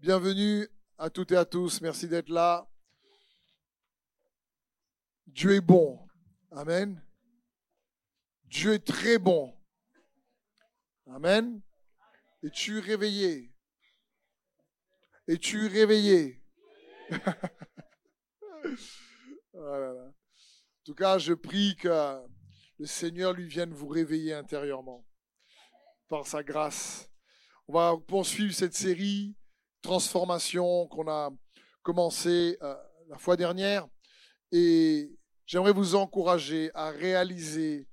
Bienvenue à toutes et à tous. Merci d'être là. Dieu est bon. Amen. Dieu est très bon. Amen. Es-tu réveillé? Es-tu réveillé? En tout cas, je prie que le Seigneur lui vienne vous réveiller intérieurement par sa grâce. On va poursuivre cette série transformation qu'on a commencé euh, la fois dernière et j'aimerais vous encourager à réaliser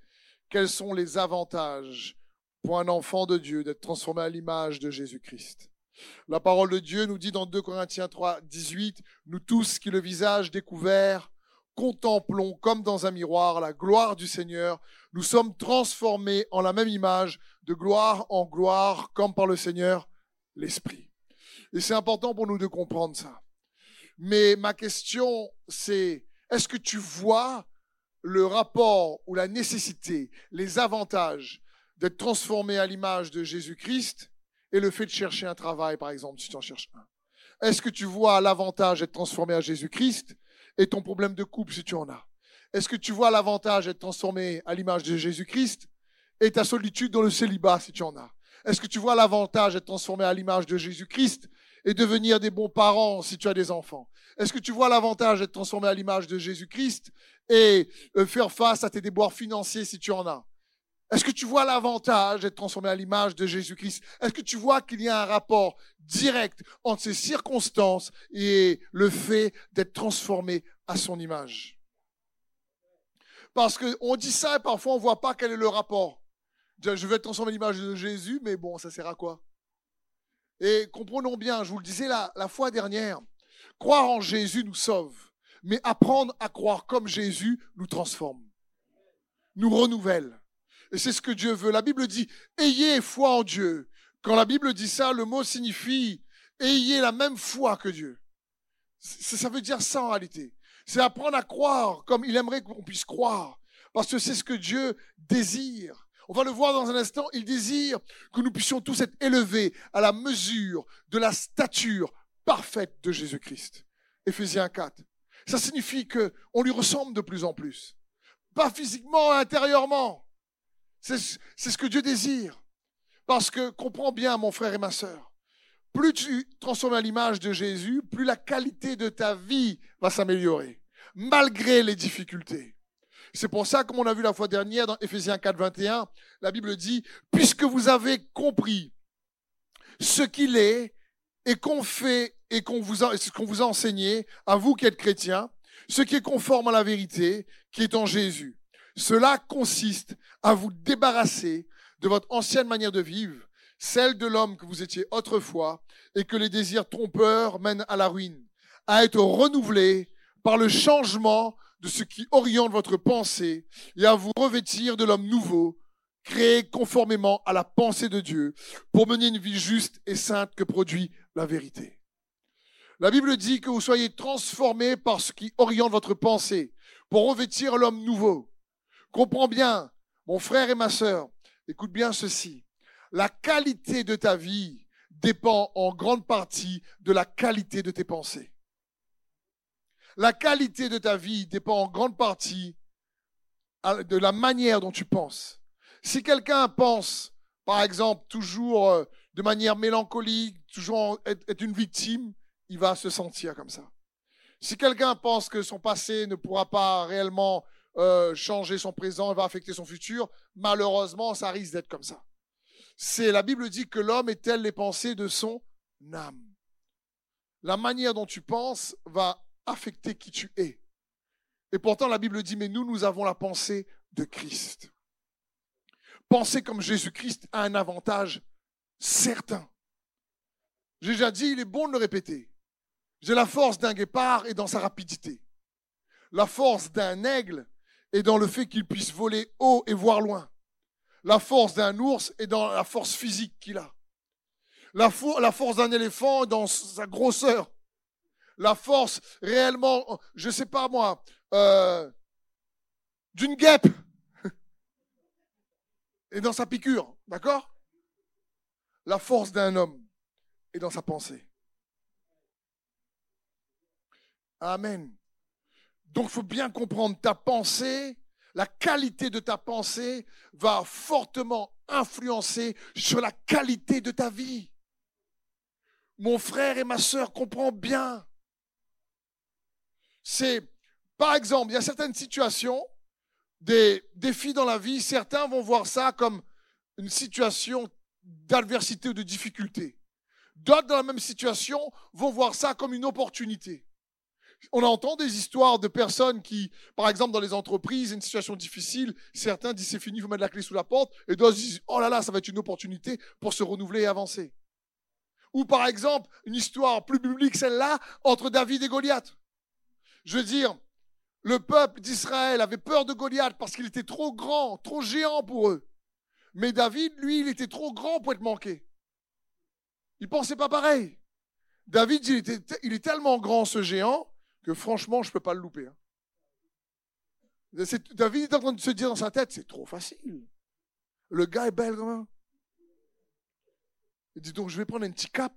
quels sont les avantages pour un enfant de Dieu d'être transformé à l'image de Jésus-Christ. La parole de Dieu nous dit dans 2 Corinthiens 3, 18, nous tous qui le visage découvert, contemplons comme dans un miroir la gloire du Seigneur, nous sommes transformés en la même image, de gloire en gloire, comme par le Seigneur l'Esprit. Et c'est important pour nous de comprendre ça. Mais ma question, c'est, est-ce que tu vois le rapport ou la nécessité, les avantages d'être transformé à l'image de Jésus-Christ et le fait de chercher un travail, par exemple, si tu en cherches un? Est-ce que tu vois l'avantage d'être transformé à Jésus-Christ et ton problème de couple, si tu en as? Est-ce que tu vois l'avantage d'être transformé à l'image de Jésus-Christ et ta solitude dans le célibat, si tu en as? Est-ce que tu vois l'avantage d'être transformé à l'image de Jésus-Christ et devenir des bons parents si tu as des enfants. Est-ce que tu vois l'avantage d'être transformé à l'image de Jésus-Christ et euh, faire face à tes déboires financiers si tu en as? Est-ce que tu vois l'avantage d'être transformé à l'image de Jésus-Christ? Est-ce que tu vois qu'il y a un rapport direct entre ces circonstances et le fait d'être transformé à son image? Parce qu'on dit ça et parfois on ne voit pas quel est le rapport. Je vais être transformé à l'image de Jésus, mais bon, ça sert à quoi? Et comprenons bien, je vous le disais la, fois dernière, croire en Jésus nous sauve, mais apprendre à croire comme Jésus nous transforme, nous renouvelle. Et c'est ce que Dieu veut. La Bible dit, ayez foi en Dieu. Quand la Bible dit ça, le mot signifie, ayez la même foi que Dieu. Ça veut dire ça en réalité. C'est apprendre à croire comme il aimerait qu'on puisse croire. Parce que c'est ce que Dieu désire. On va le voir dans un instant, il désire que nous puissions tous être élevés à la mesure de la stature parfaite de Jésus-Christ. Éphésiens 4. Ça signifie que on lui ressemble de plus en plus. Pas physiquement, intérieurement. C'est ce que Dieu désire. Parce que, comprends bien, mon frère et ma sœur, plus tu transformes à l'image de Jésus, plus la qualité de ta vie va s'améliorer, malgré les difficultés. C'est pour ça, comme on a vu la fois dernière dans Ephésiens 4, 21, la Bible dit, puisque vous avez compris ce qu'il est et qu'on fait et qu'on vous a, qu'on vous a enseigné, à vous qui êtes chrétiens, ce qui est conforme à la vérité qui est en Jésus. Cela consiste à vous débarrasser de votre ancienne manière de vivre, celle de l'homme que vous étiez autrefois et que les désirs trompeurs mènent à la ruine, à être renouvelé par le changement de ce qui oriente votre pensée et à vous revêtir de l'homme nouveau, créé conformément à la pensée de Dieu, pour mener une vie juste et sainte que produit la vérité. La Bible dit que vous soyez transformés par ce qui oriente votre pensée, pour revêtir l'homme nouveau. Comprends bien, mon frère et ma sœur, écoute bien ceci. La qualité de ta vie dépend en grande partie de la qualité de tes pensées. La qualité de ta vie dépend en grande partie de la manière dont tu penses. Si quelqu'un pense, par exemple, toujours euh, de manière mélancolique, toujours être une victime, il va se sentir comme ça. Si quelqu'un pense que son passé ne pourra pas réellement euh, changer son présent et va affecter son futur, malheureusement, ça risque d'être comme ça. C'est la Bible dit que l'homme est tel les pensées de son âme. La manière dont tu penses va affecter qui tu es. Et pourtant, la Bible dit, mais nous, nous avons la pensée de Christ. Penser comme Jésus-Christ a un avantage certain. J'ai déjà dit, il est bon de le répéter. J'ai la force d'un guépard et dans sa rapidité. La force d'un aigle est dans le fait qu'il puisse voler haut et voir loin. La force d'un ours est dans la force physique qu'il a. La, force d'un éléphant est dans sa grosseur la force réellement, je ne sais pas moi, euh, d'une guêpe et dans sa piqûre, d'accord? La force d'un homme est dans sa pensée. Amen. Donc, il faut bien comprendre ta pensée, la qualité de ta pensée va fortement influencer sur la qualité de ta vie. Mon frère et ma sœur, comprends bien. C'est, par exemple, il y a certaines situations, des défis dans la vie, certains vont voir ça comme une situation d'adversité ou de difficulté. D'autres, dans la même situation, vont voir ça comme une opportunité. On entend des histoires de personnes qui, par exemple, dans les entreprises, une situation difficile, certains disent c'est fini, faut mettre la clé sous la porte, et d'autres disent oh là là, ça va être une opportunité pour se renouveler et avancer. Ou par exemple, une histoire plus publique, celle-là, entre David et Goliath. Je veux dire, le peuple d'Israël avait peur de Goliath parce qu'il était trop grand, trop géant pour eux. Mais David, lui, il était trop grand pour être manqué. Il pensait pas pareil. David, il, est tellement grand, ce géant, que franchement, je ne peux pas le louper. Hein. David est en train de se dire dans sa tête, c'est trop facile. Le gars est bel quand même. Il dit donc, je vais prendre un petit cap.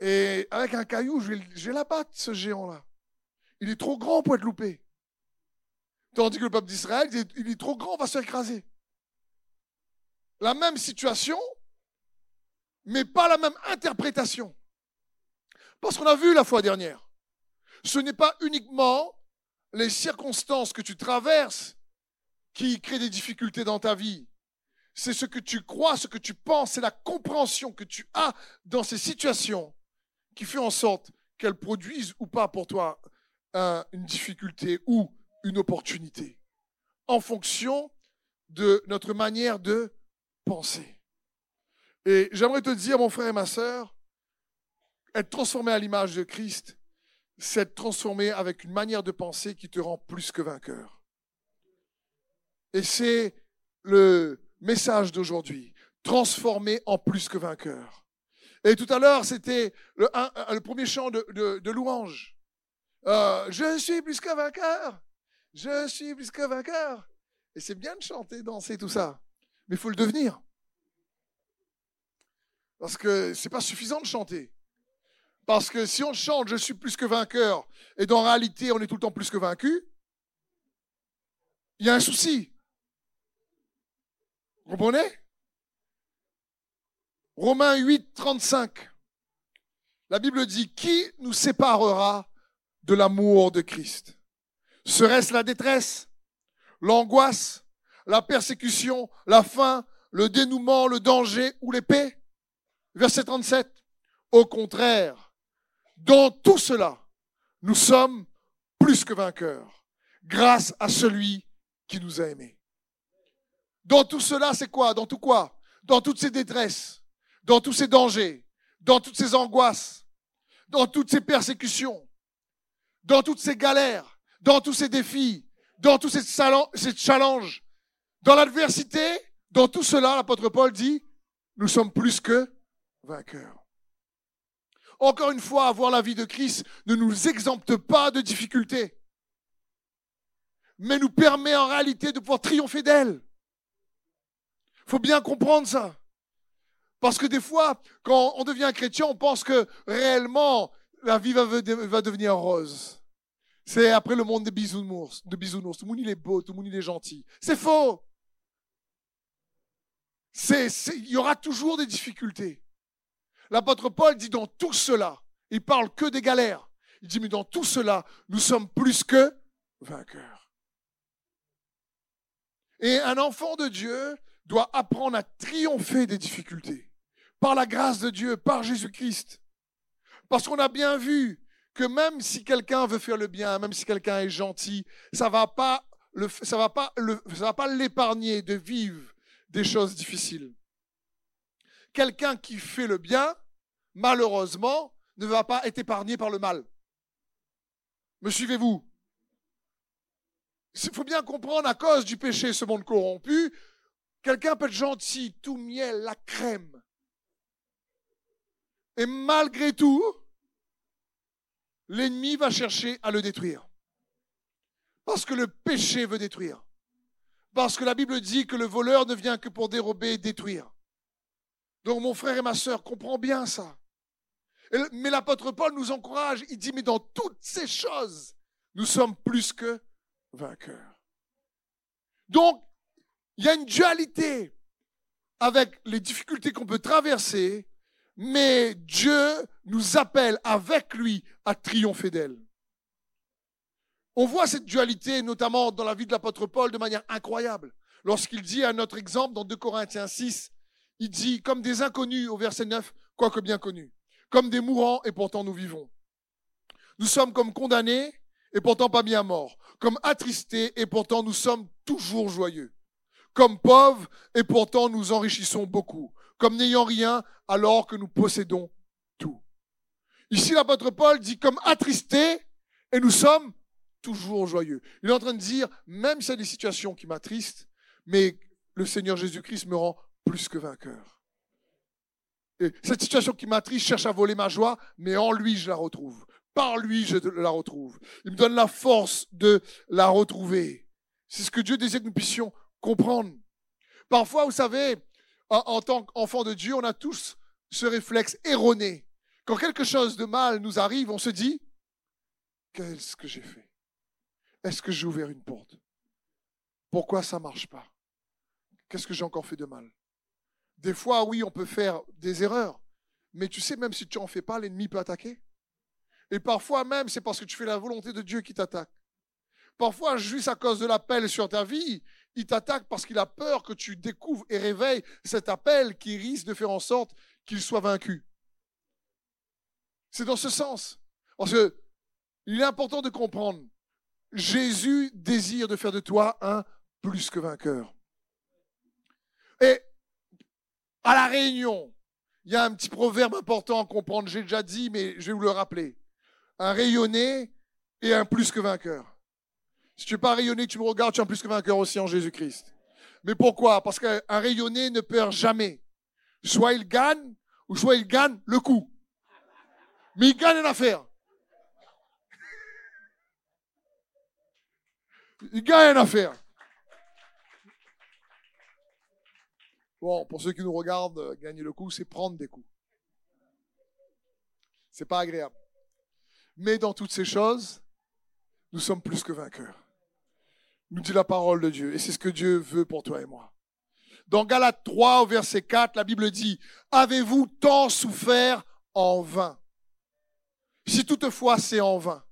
Et avec un caillou, je vais, je vais l'abattre, ce géant-là. Il est trop grand pour être loupé. Tandis que le peuple d'Israël, il est trop grand, on va se écraser. La même situation, mais pas la même interprétation. Parce qu'on a vu la fois dernière, ce n'est pas uniquement les circonstances que tu traverses qui créent des difficultés dans ta vie. C'est ce que tu crois, ce que tu penses, c'est la compréhension que tu as dans ces situations qui fait en sorte qu'elles produisent ou pas pour toi une difficulté ou une opportunité en fonction de notre manière de penser. Et j'aimerais te dire, mon frère et ma sœur, être transformé à l'image de Christ, c'est être transformé avec une manière de penser qui te rend plus que vainqueur. Et c'est le message d'aujourd'hui, transformé en plus que vainqueur. Et tout à l'heure, c'était le, premier chant de, louange. Euh, je suis plus que vainqueur. Je suis plus que vainqueur. Et c'est bien de chanter, danser, tout ça. Mais il faut le devenir. Parce que c'est pas suffisant de chanter. Parce que si on chante je suis plus que vainqueur et dans réalité on est tout le temps plus que vaincu, il y a un souci. Vous comprenez? Romains 8, 35. La Bible dit, qui nous séparera de l'amour de Christ? Serait-ce la détresse, l'angoisse, la persécution, la faim, le dénouement, le danger ou l'épée? Verset 37. Au contraire, dans tout cela, nous sommes plus que vainqueurs, grâce à celui qui nous a aimés. Dans tout cela, c'est quoi? Dans tout quoi? Dans toutes ces détresses, dans tous ces dangers, dans toutes ces angoisses, dans toutes ces persécutions, dans toutes ces galères, dans tous ces défis, dans tous ces challenges, dans l'adversité, dans tout cela, l'apôtre Paul dit, nous sommes plus que vainqueurs. Encore une fois, avoir la vie de Christ ne nous exempte pas de difficultés, mais nous permet en réalité de pouvoir triompher d'elle. Il faut bien comprendre ça. Parce que des fois, quand on devient chrétien, on pense que réellement, la vie va, devenir rose. C'est après le monde des bisounours, de bisounours. Tout le monde il est beau, tout le monde il est gentil. C'est faux. il y aura toujours des difficultés. L'apôtre Paul dit dans tout cela, il parle que des galères. Il dit mais dans tout cela, nous sommes plus que vainqueurs. Et un enfant de Dieu doit apprendre à triompher des difficultés par la grâce de Dieu, par Jésus-Christ. Parce qu'on a bien vu que même si quelqu'un veut faire le bien, même si quelqu'un est gentil, ça va pas va pas l'épargner de vivre des choses difficiles quelqu'un qui fait le bien, malheureusement, ne va pas être épargné par le mal. Me suivez-vous? Il faut bien comprendre, à cause du péché, ce monde corrompu, quelqu'un peut être gentil, tout miel, la crème. Et malgré tout, l'ennemi va chercher à le détruire. Parce que le péché veut détruire. Parce que la Bible dit que le voleur ne vient que pour dérober et détruire. Donc mon frère et ma soeur, comprends bien ça. Mais l'apôtre Paul nous encourage, il dit, mais dans toutes ces choses, nous sommes plus que vainqueurs. Donc, il y a une dualité avec les difficultés qu'on peut traverser, mais Dieu nous appelle avec lui à triompher d'elles. On voit cette dualité notamment dans la vie de l'apôtre Paul de manière incroyable. Lorsqu'il dit à notre exemple dans 2 Corinthiens 6, il dit comme des inconnus au verset 9, quoique bien connus, comme des mourants et pourtant nous vivons. Nous sommes comme condamnés et pourtant pas bien morts, comme attristés et pourtant nous sommes toujours joyeux, comme pauvres et pourtant nous enrichissons beaucoup, comme n'ayant rien alors que nous possédons tout. Ici l'apôtre Paul dit comme attristés et nous sommes toujours joyeux. Il est en train de dire, même si y a des situations qui m'attristent, mais le Seigneur Jésus-Christ me rend plus que vainqueur. Et cette situation qui m'attriste cherche à voler ma joie, mais en lui, je la retrouve. Par lui, je la retrouve. Il me donne la force de la retrouver. C'est ce que Dieu désire que nous puissions comprendre. Parfois, vous savez, en, tant qu'enfant de Dieu, on a tous ce réflexe erroné. Quand quelque chose de mal nous arrive, on se dit, qu'est-ce que j'ai fait? Est-ce que j'ai ouvert une porte? Pourquoi ça ne marche pas? Qu'est-ce que j'ai encore fait de mal? Des fois, oui, on peut faire des erreurs, mais tu sais, même si tu n'en fais pas, l'ennemi peut attaquer. Et parfois même, c'est parce que tu fais la volonté de Dieu qui t'attaque. Parfois, juste à cause de l'appel sur ta vie, il t'attaque parce qu'il a peur que tu découvres et réveilles cet appel qui risque de faire en sorte qu'il soit vaincu. C'est dans ce sens. Parce il est important de comprendre Jésus désire de faire de toi un plus que vainqueur. Et à la réunion, il y a un petit proverbe important à comprendre, j'ai déjà dit, mais je vais vous le rappeler. Un rayonné et un plus que vainqueur. Si tu n'es pas rayonné, tu me regardes, tu es un plus que vainqueur aussi en Jésus-Christ. Mais pourquoi? Parce qu'un rayonné ne perd jamais. Soit il gagne, ou soit il gagne le coup. Mais il gagne une affaire. Il gagne une affaire. Bon, pour ceux qui nous regardent, gagner le coup, c'est prendre des coups. C'est pas agréable. Mais dans toutes ces choses, nous sommes plus que vainqueurs. Nous dit la parole de Dieu. Et c'est ce que Dieu veut pour toi et moi. Dans Galates 3, au verset 4, la Bible dit, Avez-vous tant souffert en vain? Si toutefois c'est en vain.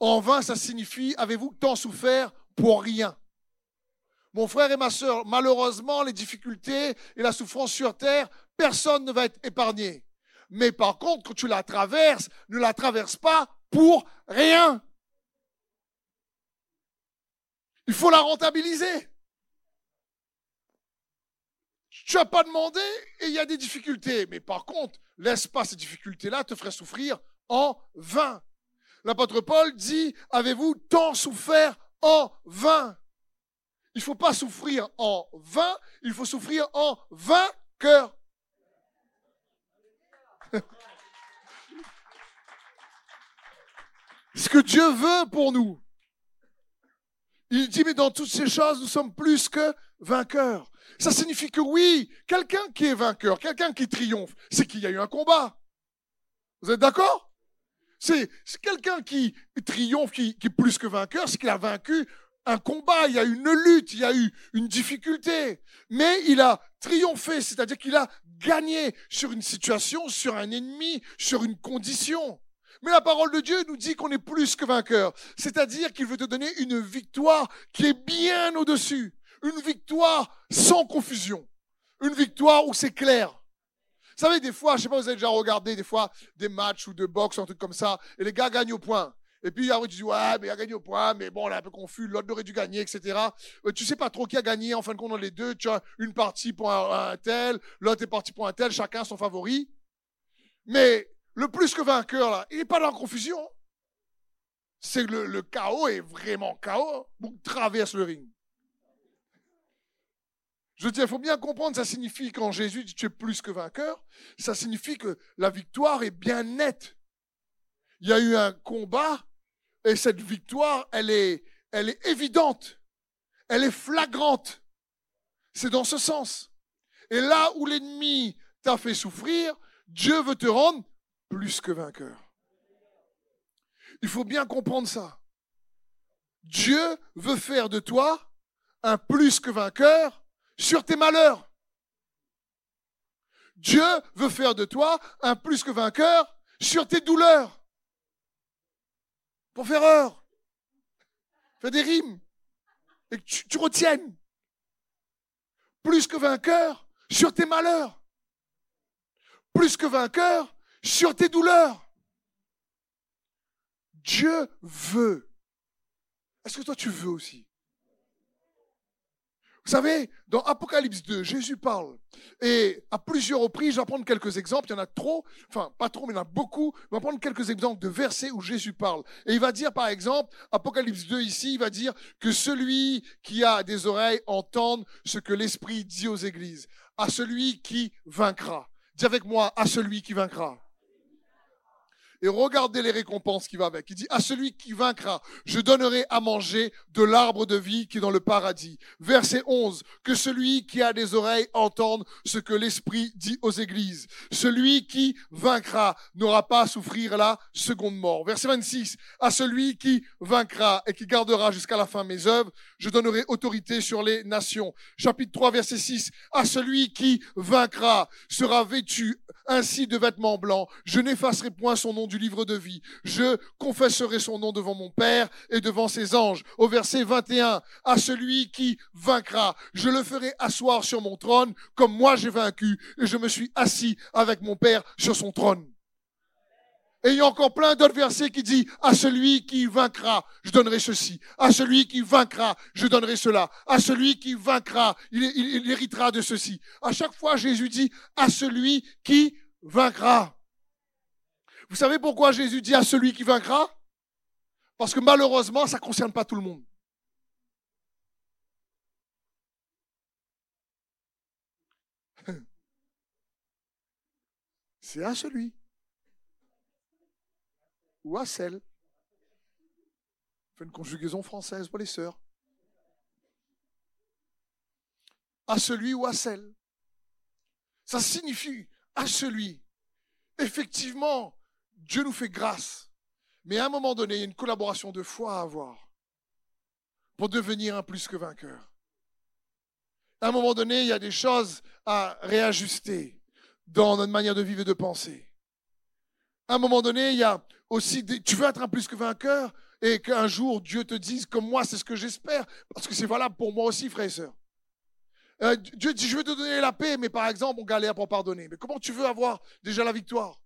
En vain, ça signifie, avez-vous tant souffert pour rien? Mon frère et ma soeur, malheureusement, les difficultés et la souffrance sur terre, personne ne va être épargné. Mais par contre, quand tu la traverses, ne la traverse pas pour rien. Il faut la rentabiliser. Tu n'as pas demandé et il y a des difficultés. Mais par contre, laisse pas ces difficultés-là te faire souffrir en vain. L'apôtre Paul dit, avez-vous tant souffert en vain? Il ne faut pas souffrir en vain, il faut souffrir en vainqueur. Ce que Dieu veut pour nous. Il dit, mais dans toutes ces choses, nous sommes plus que vainqueurs. Ça signifie que oui, quelqu'un qui est vainqueur, quelqu'un qui triomphe, c'est qu'il y a eu un combat. Vous êtes d'accord? C'est quelqu'un qui triomphe, qui, est plus que vainqueur, c'est qu'il a vaincu un combat, il y a eu une lutte, il y a eu une difficulté. Mais il a triomphé, c'est-à-dire qu'il a gagné sur une situation, sur un ennemi, sur une condition. Mais la parole de Dieu nous dit qu'on est plus que vainqueur. C'est-à-dire qu'il veut te donner une victoire qui est bien au-dessus. Une victoire sans confusion. Une victoire où c'est clair. Vous savez, des fois, je sais pas, vous avez déjà regardé des fois des matchs ou de boxe, un truc comme ça, et les gars gagnent au point. Et puis après, tu dis, ouais, mais il a gagné au point, mais bon, on est un peu confus, l'autre aurait dû gagner, etc. Euh, tu sais pas trop qui a gagné, en fin de compte, dans les deux. Tu as une partie pour un, tel, l'autre est parti pour un tel, chacun son favori. Mais le plus que vainqueur, là, il n'est pas dans la confusion. C'est le, le chaos est vraiment chaos. Donc, traverse le ring. Je veux dire, il faut bien comprendre, ça signifie quand Jésus dit tu es plus que vainqueur, ça signifie que la victoire est bien nette. Il y a eu un combat et cette victoire, elle est, elle est évidente, elle est flagrante. C'est dans ce sens. Et là où l'ennemi t'a fait souffrir, Dieu veut te rendre plus que vainqueur. Il faut bien comprendre ça. Dieu veut faire de toi un plus que vainqueur sur tes malheurs. Dieu veut faire de toi un plus que vainqueur sur tes douleurs. Pour faire heure. Fais des rimes. Et que tu, retiennes. Plus que vainqueur sur tes malheurs. Plus que vainqueur sur tes douleurs. Dieu veut. Est-ce que toi tu veux aussi? Vous savez, dans Apocalypse 2, Jésus parle. Et à plusieurs reprises, je vais prendre quelques exemples. Il y en a trop, enfin pas trop, mais il y en a beaucoup. Je vais prendre quelques exemples de versets où Jésus parle. Et il va dire, par exemple, Apocalypse 2 ici, il va dire que celui qui a des oreilles entende ce que l'Esprit dit aux églises. À celui qui vaincra. Dis avec moi, à celui qui vaincra et regardez les récompenses qui vont avec. Il dit, à celui qui vaincra, je donnerai à manger de l'arbre de vie qui est dans le paradis. Verset 11, que celui qui a des oreilles entende ce que l'Esprit dit aux églises. Celui qui vaincra n'aura pas à souffrir la seconde mort. Verset 26, à celui qui vaincra et qui gardera jusqu'à la fin mes œuvres, je donnerai autorité sur les nations. Chapitre 3, verset 6, à celui qui vaincra sera vêtu ainsi de vêtements blancs. Je n'effacerai point son nom du livre de vie. Je confesserai son nom devant mon Père et devant ses anges. Au verset 21, à celui qui vaincra, je le ferai asseoir sur mon trône comme moi j'ai vaincu et je me suis assis avec mon Père sur son trône. Et il y a encore plein d'autres versets qui disent, à celui qui vaincra, je donnerai ceci. À celui qui vaincra, je donnerai cela. À celui qui vaincra, il, il héritera de ceci. À chaque fois, Jésus dit, à celui qui vaincra. Vous savez pourquoi Jésus dit à celui qui vaincra? Parce que malheureusement, ça ne concerne pas tout le monde. C'est à celui ou à celle. Fait une conjugaison française pour les sœurs. À celui ou à celle. Ça signifie à celui. Effectivement, Dieu nous fait grâce. Mais à un moment donné, il y a une collaboration de foi à avoir pour devenir un plus que vainqueur. À un moment donné, il y a des choses à réajuster dans notre manière de vivre et de penser. À un moment donné, il y a aussi, tu veux être un plus que vainqueur et qu'un jour Dieu te dise comme moi, c'est ce que j'espère, parce que c'est valable pour moi aussi, frère et sœur. Euh, Dieu dit, je veux te donner la paix, mais par exemple, on galère pour pardonner. Mais comment tu veux avoir déjà la victoire?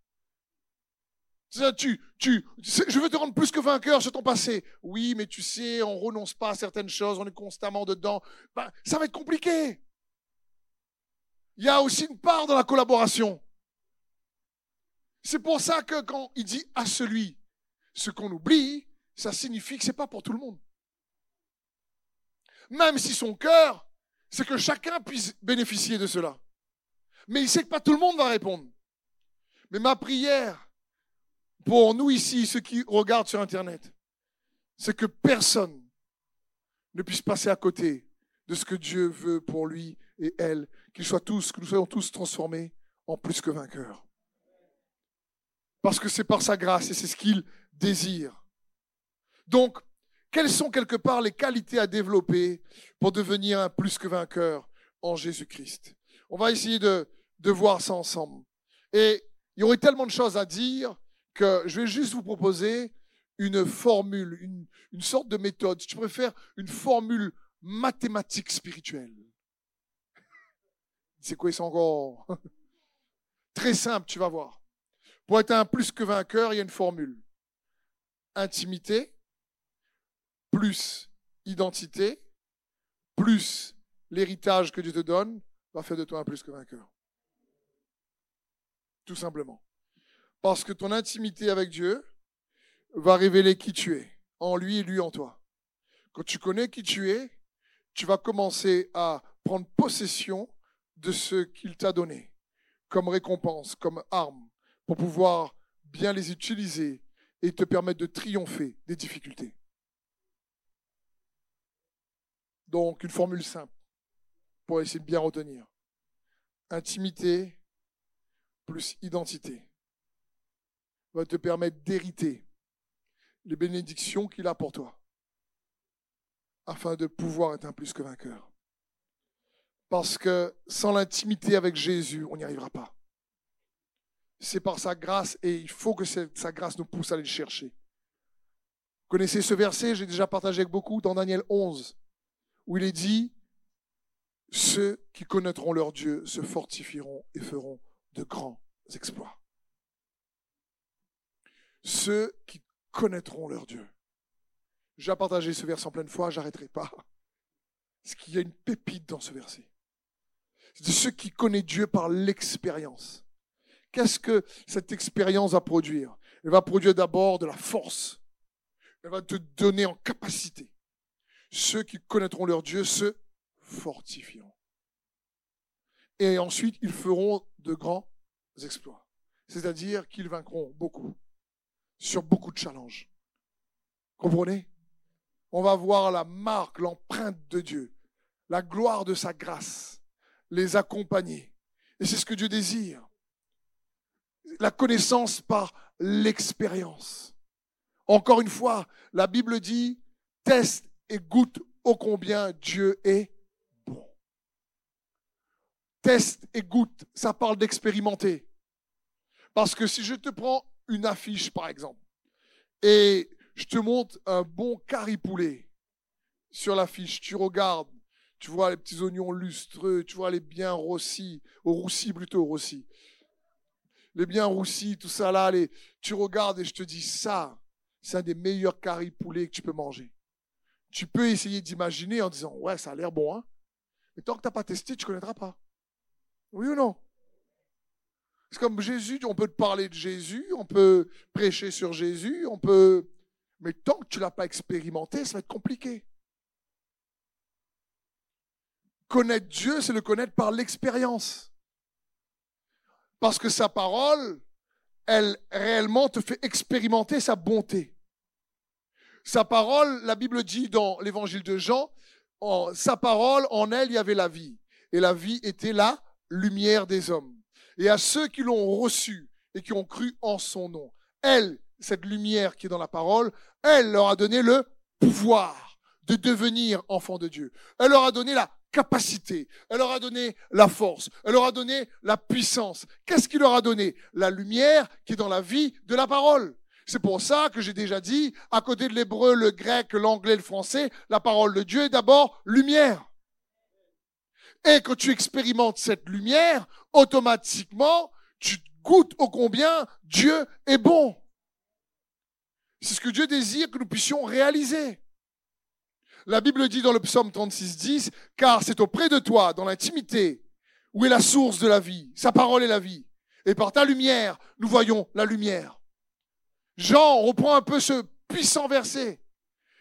Tu, tu, je veux te rendre plus que vainqueur sur ton passé. Oui, mais tu sais, on renonce pas à certaines choses, on est constamment dedans. Ben, ça va être compliqué. Il y a aussi une part dans la collaboration. C'est pour ça que quand il dit à celui ce qu'on oublie, ça signifie que ce n'est pas pour tout le monde. Même si son cœur, c'est que chacun puisse bénéficier de cela. Mais il sait que pas tout le monde va répondre. Mais ma prière pour nous ici, ceux qui regardent sur Internet, c'est que personne ne puisse passer à côté de ce que Dieu veut pour lui et elle, qu'ils soient tous, que nous soyons tous transformés en plus que vainqueurs. Parce que c'est par sa grâce et c'est ce qu'il désire. Donc, quelles sont quelque part les qualités à développer pour devenir un plus que vainqueur en Jésus-Christ? On va essayer de, de voir ça ensemble. Et il y aurait tellement de choses à dire je vais juste vous proposer une formule, une, une sorte de méthode, si tu préfères, une formule mathématique spirituelle. C'est quoi, c'est encore? Très simple, tu vas voir. Pour être un plus que vainqueur, il y a une formule. Intimité, plus identité, plus l'héritage que Dieu te donne, va faire de toi un plus que vainqueur. Tout simplement. Parce que ton intimité avec Dieu va révéler qui tu es, en lui et lui en toi. Quand tu connais qui tu es, tu vas commencer à prendre possession de ce qu'il t'a donné comme récompense, comme arme, pour pouvoir bien les utiliser et te permettre de triompher des difficultés. Donc, une formule simple pour essayer de bien retenir. Intimité plus identité va te permettre d'hériter les bénédictions qu'il a pour toi, afin de pouvoir être un plus que vainqueur. Parce que sans l'intimité avec Jésus, on n'y arrivera pas. C'est par sa grâce et il faut que sa grâce nous pousse à aller le chercher. Connaissez ce verset, j'ai déjà partagé avec beaucoup dans Daniel 11, où il est dit, ceux qui connaîtront leur Dieu se fortifieront et feront de grands exploits. Ceux qui connaîtront leur Dieu. J'ai partagé ce verset en pleine fois, j'arrêterai pas. Parce qu'il y a une pépite dans ce verset. C'est de ceux qui connaissent Dieu par l'expérience. Qu'est-ce que cette expérience va produire? Elle va produire d'abord de la force. Elle va te donner en capacité. Ceux qui connaîtront leur Dieu se fortifieront. Et ensuite, ils feront de grands exploits. C'est-à-dire qu'ils vaincront beaucoup sur beaucoup de challenges. Comprenez? On va voir la marque, l'empreinte de Dieu, la gloire de sa grâce, les accompagner. Et c'est ce que Dieu désire. La connaissance par l'expérience. Encore une fois, la Bible dit, teste et goûte ô combien Dieu est bon. Teste et goûte, ça parle d'expérimenter. Parce que si je te prends une affiche, par exemple, et je te montre un bon poulet sur l'affiche, tu regardes, tu vois les petits oignons lustreux, tu vois les bien roussis, au roussi plutôt, roussi. Les bien roussis, tout ça là, les, tu regardes et je te dis ça, c'est un des meilleurs poulets que tu peux manger. Tu peux essayer d'imaginer en disant, ouais, ça a l'air bon, hein. Mais tant que tu n'as pas testé, tu ne connaîtras pas. Oui ou non? C'est comme Jésus, on peut te parler de Jésus, on peut prêcher sur Jésus, on peut... Mais tant que tu ne l'as pas expérimenté, ça va être compliqué. Connaître Dieu, c'est le connaître par l'expérience. Parce que sa parole, elle réellement te fait expérimenter sa bonté. Sa parole, la Bible dit dans l'évangile de Jean, sa parole, en elle, il y avait la vie. Et la vie était la lumière des hommes et à ceux qui l'ont reçu et qui ont cru en son nom. Elle, cette lumière qui est dans la parole, elle leur a donné le pouvoir de devenir enfants de Dieu. Elle leur a donné la capacité, elle leur a donné la force, elle leur a donné la puissance. Qu'est-ce qui leur a donné? La lumière qui est dans la vie de la parole. C'est pour ça que j'ai déjà dit, à côté de l'hébreu, le grec, l'anglais, le français, la parole de Dieu est d'abord lumière. Et quand tu expérimentes cette lumière, automatiquement, tu goûtes au combien Dieu est bon. C'est ce que Dieu désire que nous puissions réaliser. La Bible dit dans le psaume 36, 10, car c'est auprès de toi, dans l'intimité, où est la source de la vie. Sa parole est la vie. Et par ta lumière, nous voyons la lumière. Jean reprend un peu ce puissant verset.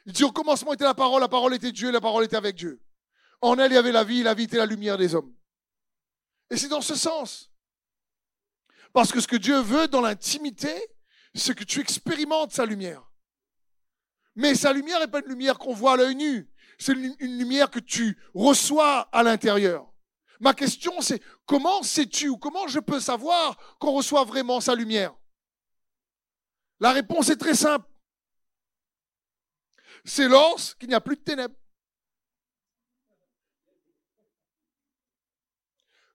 Il dit au commencement était la parole, la parole était Dieu, la parole était avec Dieu. En elle, il y avait la vie, la vie était la lumière des hommes. Et c'est dans ce sens. Parce que ce que Dieu veut dans l'intimité, c'est que tu expérimentes sa lumière. Mais sa lumière n'est pas une lumière qu'on voit à l'œil nu. C'est une, lumière que tu reçois à l'intérieur. Ma question, c'est comment sais-tu ou comment je peux savoir qu'on reçoit vraiment sa lumière? La réponse est très simple. C'est lorsqu'il n'y a plus de ténèbres.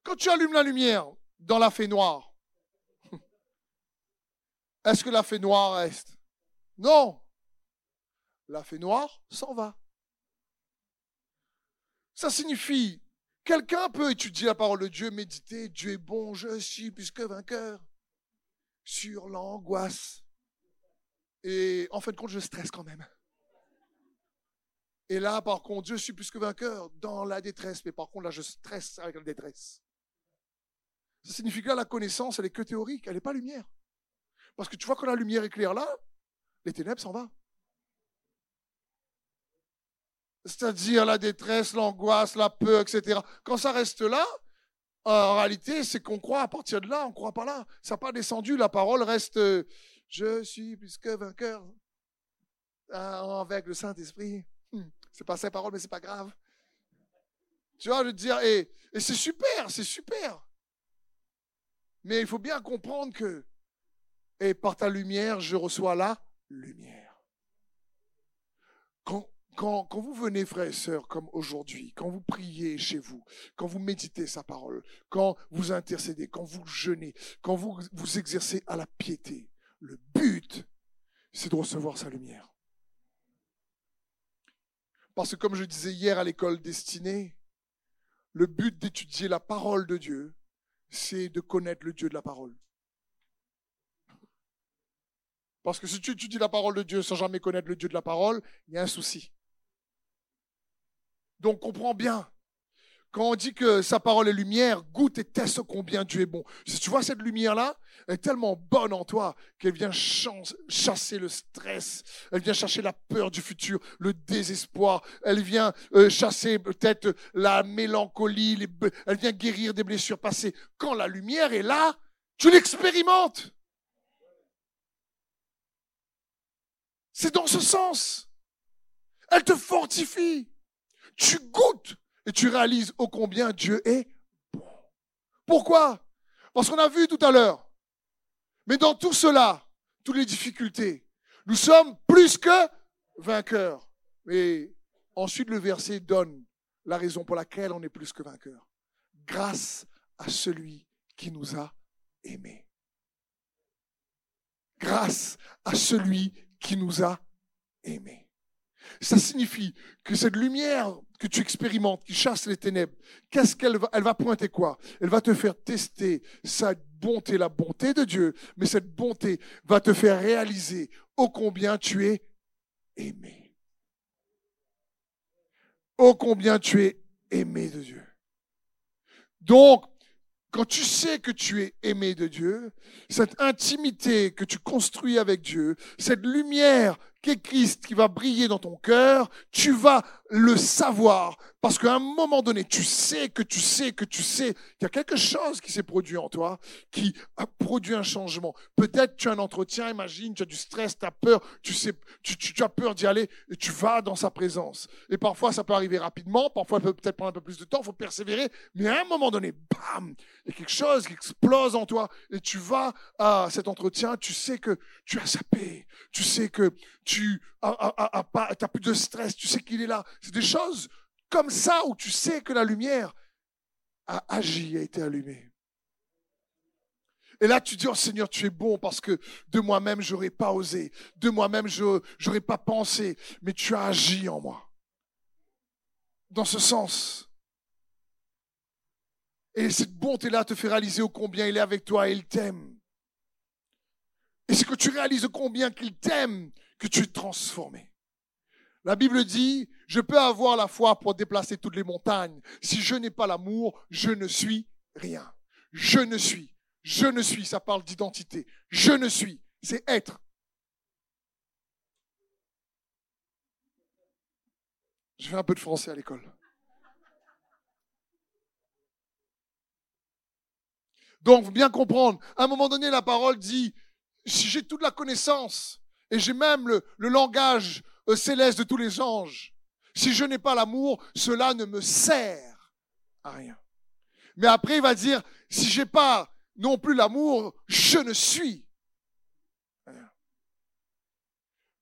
Quand tu allumes la lumière dans la fée noire, est-ce que la fée noire reste? Non. La fée noire s'en va. Ça signifie, quelqu'un peut étudier la parole de Dieu, méditer, Dieu est bon, je suis plus que vainqueur, sur l'angoisse. Et en fin de compte, je stresse quand même. Et là, par contre, je suis plus que vainqueur dans la détresse, mais par contre, là, je stresse avec la détresse. Ça signifie que là, la connaissance, elle est que théorique, elle n'est pas lumière. Parce que tu vois, quand la lumière éclaire là, les ténèbres s'en vont. C'est-à-dire la détresse, l'angoisse, la peur, etc. Quand ça reste là, en réalité, c'est qu'on croit à partir de là, on ne croit pas là. Ça n'a pas descendu, la parole reste euh, Je suis plus que vainqueur ah, avec le Saint-Esprit. Hmm, c'est pas sa parole, mais c'est pas grave. Tu vois, je dire, et c'est super, c'est super. Mais il faut bien comprendre que et par ta lumière, je reçois la lumière. Quand, vous venez, frères et sœurs, comme aujourd'hui, quand vous priez chez vous, quand vous méditez sa parole, quand vous intercédez, quand vous jeûnez, quand vous vous exercez à la piété, le but, c'est de recevoir sa lumière. Parce que comme je disais hier à l'école destinée, le but d'étudier la parole de Dieu, c'est de connaître le Dieu de la parole. Parce que si tu étudies la parole de Dieu sans jamais connaître le Dieu de la parole, il y a un souci. Donc comprends bien. Quand on dit que sa parole est lumière, goûte et teste combien Dieu est bon. Si tu vois cette lumière-là, est tellement bonne en toi qu'elle vient chasser le stress, elle vient chercher la peur du futur, le désespoir, elle vient euh, chasser peut-être la mélancolie, elle vient guérir des blessures passées. Quand la lumière est là, tu l'expérimentes. C'est dans ce sens. Elle te fortifie. Tu goûtes et tu réalises ô combien Dieu est bon. Pourquoi? Parce qu'on a vu tout à l'heure. Mais dans tout cela, toutes les difficultés, nous sommes plus que vainqueurs. Et ensuite, le verset donne la raison pour laquelle on est plus que vainqueurs. Grâce à celui qui nous a aimés. Grâce à celui qui nous a aimés. Ça signifie que cette lumière que tu expérimentes, qui chasse les ténèbres, qu'est-ce qu'elle va, elle va pointer quoi? Elle va te faire tester sa bonté, la bonté de Dieu, mais cette bonté va te faire réaliser ô combien tu es aimé. Ô combien tu es aimé de Dieu. Donc, quand tu sais que tu es aimé de Dieu, cette intimité que tu construis avec Dieu, cette lumière qu'est Christ qui va briller dans ton cœur, tu vas le savoir. Parce qu'à un moment donné, tu sais que tu sais que tu sais qu'il y a quelque chose qui s'est produit en toi, qui a produit un changement. Peut-être tu as un entretien, imagine, tu as du stress, tu as peur, tu, sais, tu, tu, as peur d'y aller et tu vas dans sa présence. Et parfois, ça peut arriver rapidement, parfois, ça peut peut-être prendre un peu plus de temps, il faut persévérer. Mais à un moment donné, bam, il y a quelque chose qui explose en toi et tu vas à cet entretien, tu sais que tu as sa paix, tu sais que tu n'as plus de stress, tu sais qu'il est là. C'est des choses comme ça où tu sais que la lumière a agi, a été allumée. Et là, tu dis, oh Seigneur, tu es bon parce que de moi-même, j'aurais pas osé. De moi-même, je n'aurais pas pensé. Mais tu as agi en moi. Dans ce sens. Et cette bonté-là te fait réaliser combien il est avec toi et il t'aime. Et c'est que tu réalises combien qu'il t'aime que tu es transformé. La Bible dit, je peux avoir la foi pour déplacer toutes les montagnes. Si je n'ai pas l'amour, je ne suis rien. Je ne suis. Je ne suis. Ça parle d'identité. Je ne suis. C'est être. Je fais un peu de français à l'école. Donc, bien comprendre, à un moment donné, la parole dit, si j'ai toute la connaissance, et j'ai même le, langage euh, céleste de tous les anges. Si je n'ai pas l'amour, cela ne me sert à rien. Mais après, il va dire, si j'ai pas non plus l'amour, je ne suis rien.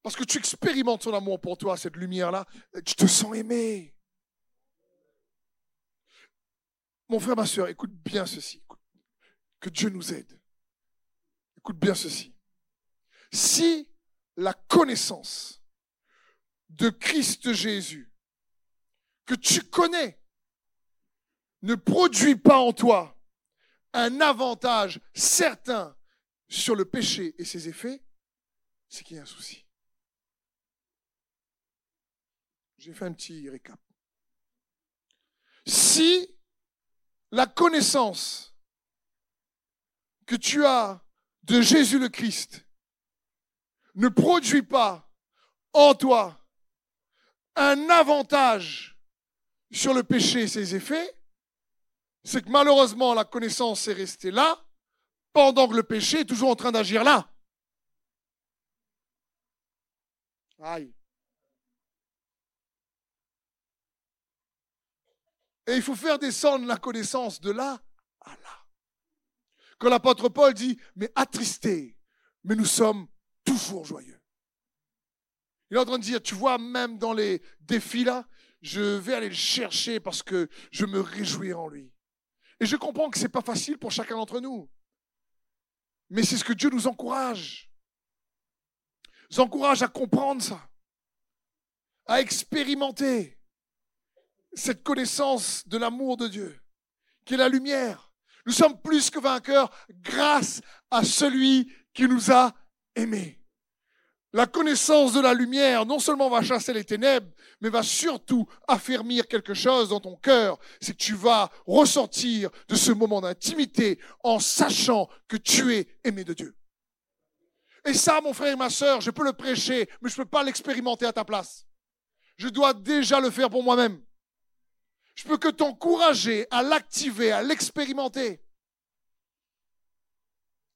Parce que tu expérimentes son amour pour toi, cette lumière-là, tu te sens aimé. Mon frère, ma soeur, écoute bien ceci. Que Dieu nous aide. Écoute bien ceci. Si la connaissance de Christ Jésus que tu connais ne produit pas en toi un avantage certain sur le péché et ses effets, c'est qu'il y a un souci. J'ai fait un petit récap. Si la connaissance que tu as de Jésus le Christ ne produit pas en toi un avantage sur le péché et ses effets, c'est que malheureusement la connaissance est restée là, pendant que le péché est toujours en train d'agir là. Aïe. Et il faut faire descendre la connaissance de là à là. Quand l'apôtre Paul dit, mais attristé, mais nous sommes toujours joyeux. Il est en train de dire, tu vois, même dans les défis là, je vais aller le chercher parce que je me réjouis en lui. Et je comprends que ce n'est pas facile pour chacun d'entre nous. Mais c'est ce que Dieu nous encourage. Nous encourage à comprendre ça, à expérimenter cette connaissance de l'amour de Dieu, qui est la lumière. Nous sommes plus que vainqueurs grâce à celui qui nous a aimés. La connaissance de la lumière non seulement va chasser les ténèbres, mais va surtout affermir quelque chose dans ton cœur. C'est que tu vas ressortir de ce moment d'intimité en sachant que tu es aimé de Dieu. Et ça, mon frère et ma sœur, je peux le prêcher, mais je ne peux pas l'expérimenter à ta place. Je dois déjà le faire pour moi-même. Je peux que t'encourager à l'activer, à l'expérimenter.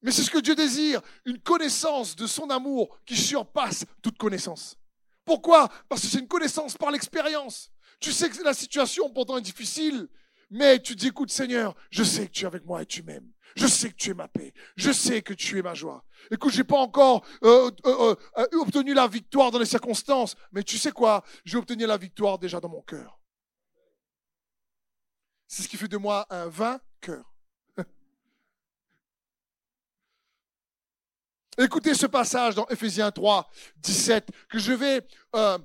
Mais c'est ce que Dieu désire, une connaissance de son amour qui surpasse toute connaissance. Pourquoi? Parce que c'est une connaissance par l'expérience. Tu sais que la situation pourtant est difficile, mais tu dis, écoute Seigneur, je sais que tu es avec moi et tu m'aimes. Je sais que tu es ma paix. Je sais que tu es ma joie. Écoute, j'ai pas encore euh, euh, euh, obtenu la victoire dans les circonstances, mais tu sais quoi? J'ai obtenu la victoire déjà dans mon cœur. C'est ce qui fait de moi un vainqueur. Écoutez ce passage dans Ephésiens 3, 17, que je vais euh,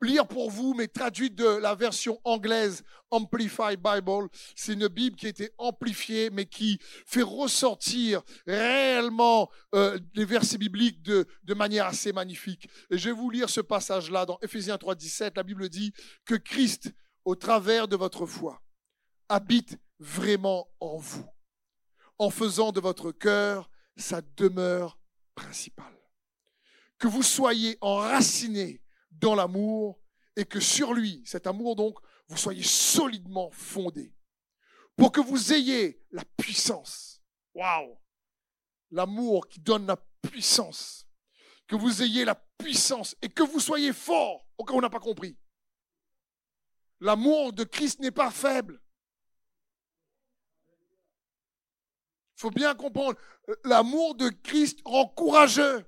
lire pour vous, mais traduit de la version anglaise Amplified Bible. C'est une Bible qui a été amplifiée, mais qui fait ressortir réellement euh, les versets bibliques de, de manière assez magnifique. Et je vais vous lire ce passage-là dans Ephésiens 3, 17. La Bible dit que Christ, au travers de votre foi, habite vraiment en vous, en faisant de votre cœur sa demeure Que vous soyez enracinés dans l'amour et que sur lui, cet amour donc, vous soyez solidement fondés. Pour que vous ayez la puissance. Waouh! L'amour qui donne la puissance. Que vous ayez la puissance et que vous soyez fort. Au cas où on n'a pas compris. L'amour de Christ n'est pas faible. Il faut bien comprendre, l'amour de Christ rend courageux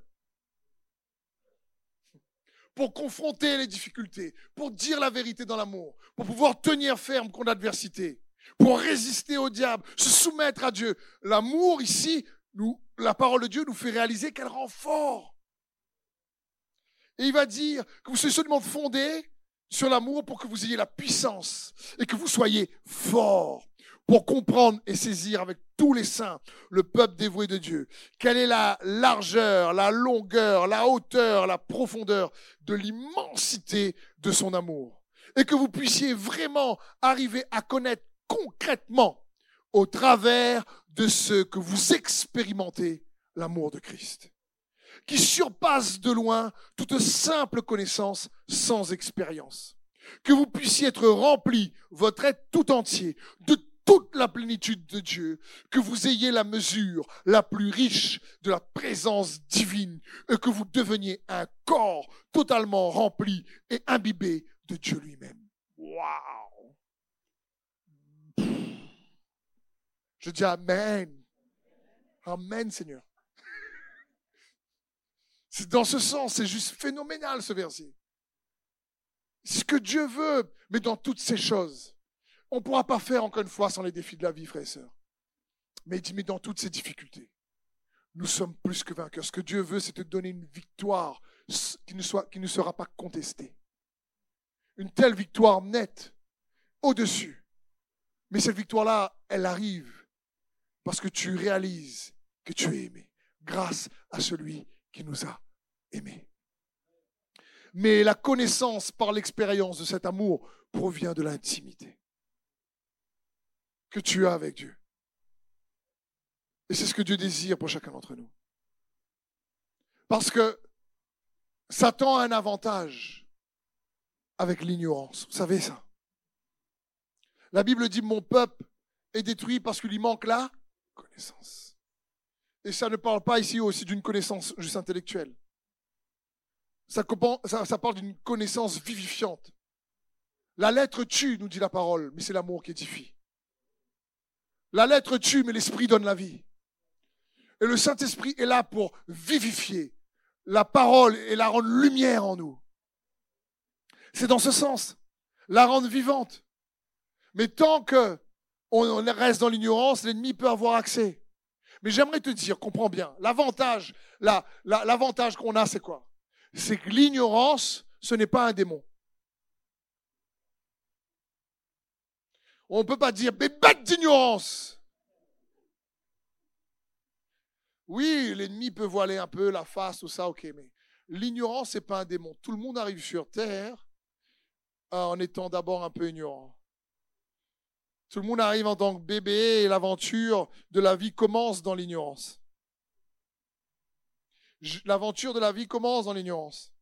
pour confronter les difficultés, pour dire la vérité dans l'amour, pour pouvoir tenir ferme contre l'adversité, pour résister au diable, se soumettre à Dieu. L'amour ici, la parole de Dieu nous fait réaliser qu'elle rend fort. Et il va dire que vous soyez seulement fondés sur l'amour pour que vous ayez la puissance et que vous soyez forts pour comprendre et saisir avec tous les saints, le peuple dévoué de Dieu, quelle est la largeur, la longueur, la hauteur, la profondeur de l'immensité de son amour? Et que vous puissiez vraiment arriver à connaître concrètement, au travers de ce que vous expérimentez, l'amour de Christ, qui surpasse de loin toute simple connaissance sans expérience. Que vous puissiez être rempli, votre être tout entier, de toute la plénitude de Dieu, que vous ayez la mesure la plus riche de la présence divine et que vous deveniez un corps totalement rempli et imbibé de Dieu lui-même. Waouh! Je dis Amen. Amen, Seigneur. C'est dans ce sens, c'est juste phénoménal ce verset. C'est ce que Dieu veut, mais dans toutes ces choses. On ne pourra pas faire encore une fois sans les défis de la vie, frères et sœurs. Mais il dit, dans toutes ces difficultés, nous sommes plus que vainqueurs. Ce que Dieu veut, c'est te donner une victoire qui ne, qui ne sera pas contestée. Une telle victoire nette, au-dessus. Mais cette victoire-là, elle arrive parce que tu réalises que tu es aimé, grâce à celui qui nous a aimés. Mais la connaissance par l'expérience de cet amour provient de l'intimité que tu as avec Dieu. Et c'est ce que Dieu désire pour chacun d'entre nous. Parce que Satan a un avantage avec l'ignorance. Vous savez ça. La Bible dit mon peuple est détruit parce qu'il lui manque la connaissance. Et ça ne parle pas ici aussi d'une connaissance juste intellectuelle. Ça, ça parle d'une connaissance vivifiante. La lettre tue, nous dit la parole, mais c'est l'amour qui édifie. La lettre tue, mais l'esprit donne la vie. Et le Saint-Esprit est là pour vivifier la parole et la rendre lumière en nous. C'est dans ce sens, la rendre vivante. Mais tant que on reste dans l'ignorance, l'ennemi peut avoir accès. Mais j'aimerais te dire, comprends bien, l'avantage, l'avantage qu'on a, c'est quoi? C'est que l'ignorance, ce n'est pas un démon. On ne peut pas dire, mais d'ignorance. Oui, l'ennemi peut voiler un peu la face, tout ça, ok, mais l'ignorance, n'est pas un démon. Tout le monde arrive sur Terre en étant d'abord un peu ignorant. Tout le monde arrive en tant que bébé et l'aventure de la vie commence dans l'ignorance. L'aventure de la vie commence dans l'ignorance.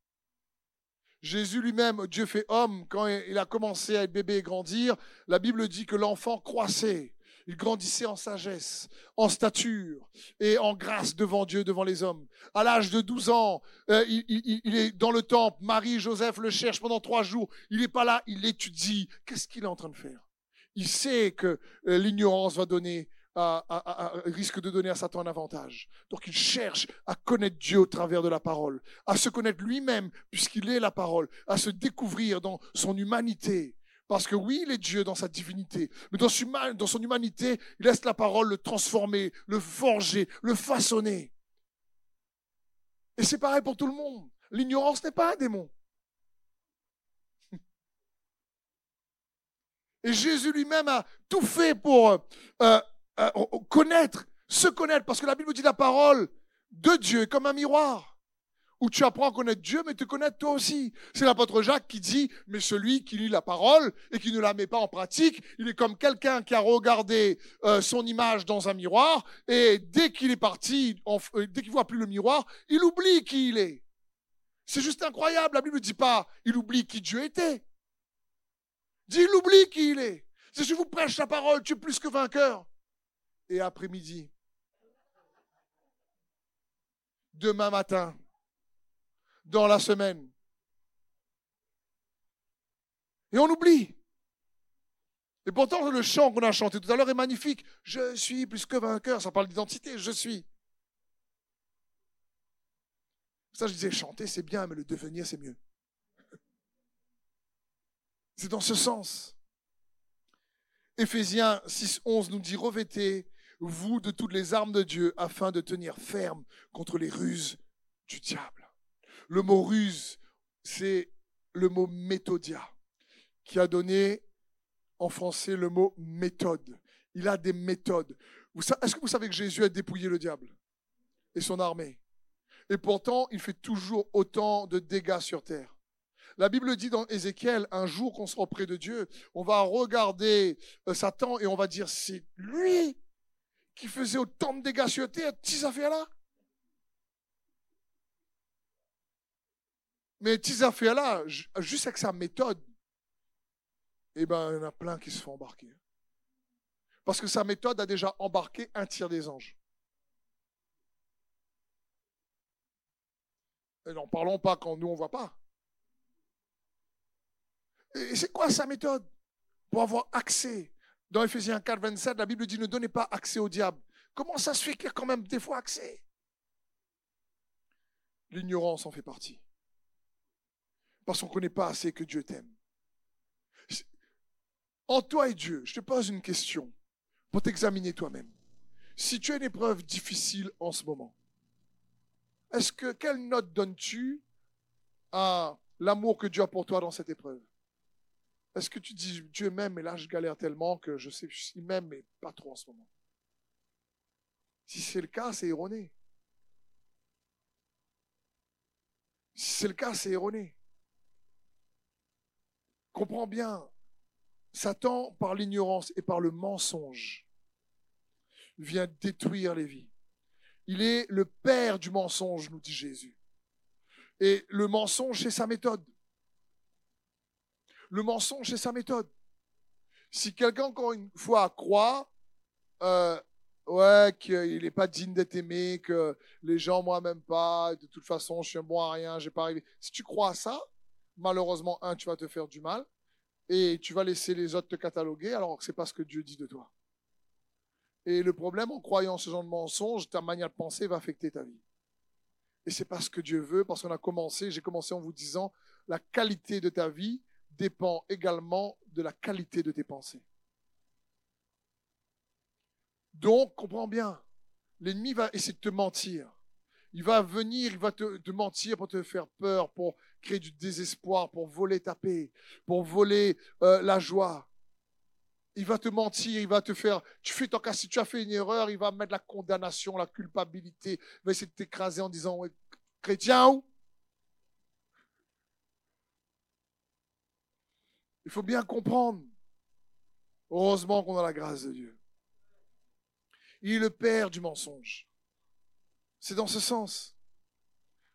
Jésus lui-même, Dieu fait homme, quand il a commencé à être bébé et grandir, la Bible dit que l'enfant croissait. Il grandissait en sagesse, en stature et en grâce devant Dieu, devant les hommes. À l'âge de 12 ans, euh, il, est dans le temple. Marie, Joseph le cherche pendant trois jours. Il n'est pas là, il étudie. Qu'est-ce qu'il est en train de faire? Il sait que euh, l'ignorance va donner risque de donner à Satan un avantage. Donc il cherche à connaître Dieu au travers de la parole, à se connaître lui-même puisqu'il est la parole, à se découvrir dans son humanité. Parce que oui, il est Dieu dans sa divinité, mais dans son humanité, il laisse la parole le transformer, le forger, le façonner. Et c'est pareil pour tout le monde. L'ignorance n'est pas un démon. Et Jésus lui-même a tout fait pour euh, euh, connaître, se connaître, parce que la Bible dit la parole de Dieu comme un miroir, où tu apprends à connaître Dieu, mais te connaître toi aussi. C'est l'apôtre Jacques qui dit, mais celui qui lit la parole et qui ne la met pas en pratique, il est comme quelqu'un qui a regardé euh, son image dans un miroir, et dès qu'il est parti, euh, dès qu'il voit plus le miroir, il oublie qui il est. C'est juste incroyable, la Bible ne dit pas, il oublie qui Dieu était. Dit, il oublie qui il est. Si je vous prêche la parole, tu es plus que vainqueur et après-midi. Demain matin, dans la semaine. Et on oublie. Et pourtant, le chant qu'on a chanté tout à l'heure est magnifique. Je suis plus que vainqueur. Ça parle d'identité. Je suis. Ça, je disais, chanter, c'est bien, mais le devenir, c'est mieux. C'est dans ce sens. Éphésiens 6, 11 nous dit, revêtez vous de toutes les armes de Dieu afin de tenir ferme contre les ruses du diable. Le mot ruse, c'est le mot méthodia, qui a donné en français le mot méthode. Il a des méthodes. Est-ce que vous savez que Jésus a dépouillé le diable et son armée? Et pourtant, il fait toujours autant de dégâts sur terre. La Bible dit dans Ézéchiel, un jour qu'on sera auprès de Dieu, on va regarder euh, Satan et on va dire, c'est lui qui faisait autant de dégâts sur terre, là Mais là, juste avec sa méthode, eh ben, il y en a plein qui se font embarquer. Parce que sa méthode a déjà embarqué un tiers des anges. Et n'en parlons pas quand nous on ne voit pas. Et c'est quoi sa méthode? Pour avoir accès dans Ephésiens 4, 27, la Bible dit ne donnez pas accès au diable. Comment ça se fait qu'il y a quand même des fois accès? L'ignorance en fait partie. Parce qu'on ne connaît pas assez que Dieu t'aime. En toi et Dieu, je te pose une question pour t'examiner toi-même. Si tu as une épreuve difficile en ce moment, est-ce que quelle note donnes-tu à l'amour que Dieu a pour toi dans cette épreuve? Est-ce que tu dis Dieu m'aime, mais là je galère tellement que je sais qu'il m'aime, mais pas trop en ce moment? Si c'est le cas, c'est erroné. Si c'est le cas, c'est erroné. Comprends bien, Satan, par l'ignorance et par le mensonge, vient détruire les vies. Il est le père du mensonge, nous dit Jésus. Et le mensonge, c'est sa méthode. Le mensonge, c'est sa méthode. Si quelqu'un, encore une fois, croit euh, ouais, qu'il n'est pas digne d'être aimé, que les gens, moi, m'aiment pas, de toute façon, je suis un bon à rien, j'ai pas arrivé. Si tu crois à ça, malheureusement, un, tu vas te faire du mal, et tu vas laisser les autres te cataloguer, alors que c'est pas ce que Dieu dit de toi. Et le problème, en croyant ce genre de mensonge, ta manière de penser va affecter ta vie. Et c'est pas ce que Dieu veut, parce qu'on a commencé, j'ai commencé en vous disant, la qualité de ta vie dépend également de la qualité de tes pensées. Donc, comprends bien, l'ennemi va essayer de te mentir. Il va venir, il va te, mentir pour te faire peur, pour créer du désespoir, pour voler ta paix, pour voler euh, la joie. Il va te mentir, il va te faire. Tu fais ton cas, si tu as fait une erreur, il va mettre la condamnation, la culpabilité. Il va essayer de t'écraser en disant Chrétien ou? Il faut bien comprendre. Heureusement qu'on a la grâce de Dieu. Il est le père du mensonge. C'est dans ce sens.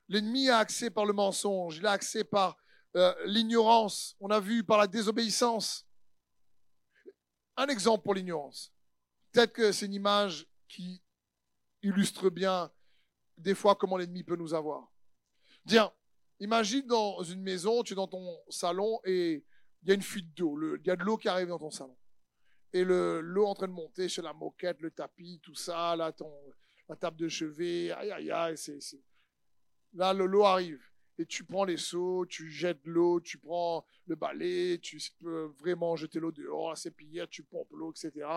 L'ennemi a accès par le mensonge, il a accès par euh, l'ignorance, on a vu par la désobéissance. Un exemple pour l'ignorance. Peut-être que c'est une image qui illustre bien des fois comment l'ennemi peut nous avoir. Tiens, imagine dans une maison, tu es dans ton salon et il y a une fuite d'eau, il y a de l'eau qui arrive dans ton salon. Et l'eau en train de monter sur la moquette, le tapis, tout ça, là, ton, la table de chevet, aïe, aïe, aïe, là, l'eau arrive. Et tu prends les seaux, tu jettes l'eau, tu prends le balai, tu peux vraiment jeter l'eau dehors, c'est pire, tu pompes l'eau, etc.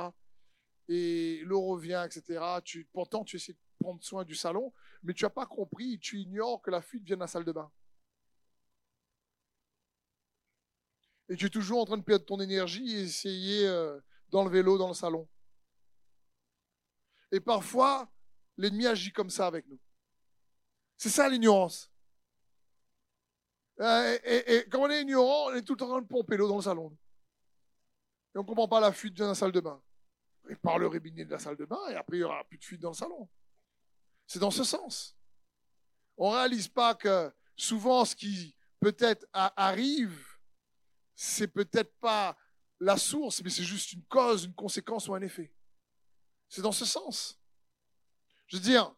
Et l'eau revient, etc. Tu, pourtant, tu essaies de prendre soin du salon, mais tu n'as pas compris, tu ignores que la fuite vient de la salle de bain. Et tu es toujours en train de perdre ton énergie et essayer euh, d'enlever l'eau dans le salon. Et parfois, l'ennemi agit comme ça avec nous. C'est ça l'ignorance. Euh, et, quand on est ignorant, on est tout le temps en train de pomper l'eau dans le salon. Et on ne comprend pas la fuite dans la salle de bain. Et par le robinet de la salle de bain, et après il n'y aura plus de fuite dans le salon. C'est dans ce sens. On ne réalise pas que souvent ce qui peut-être arrive, c'est peut-être pas la source, mais c'est juste une cause, une conséquence ou un effet. C'est dans ce sens. Je veux dire,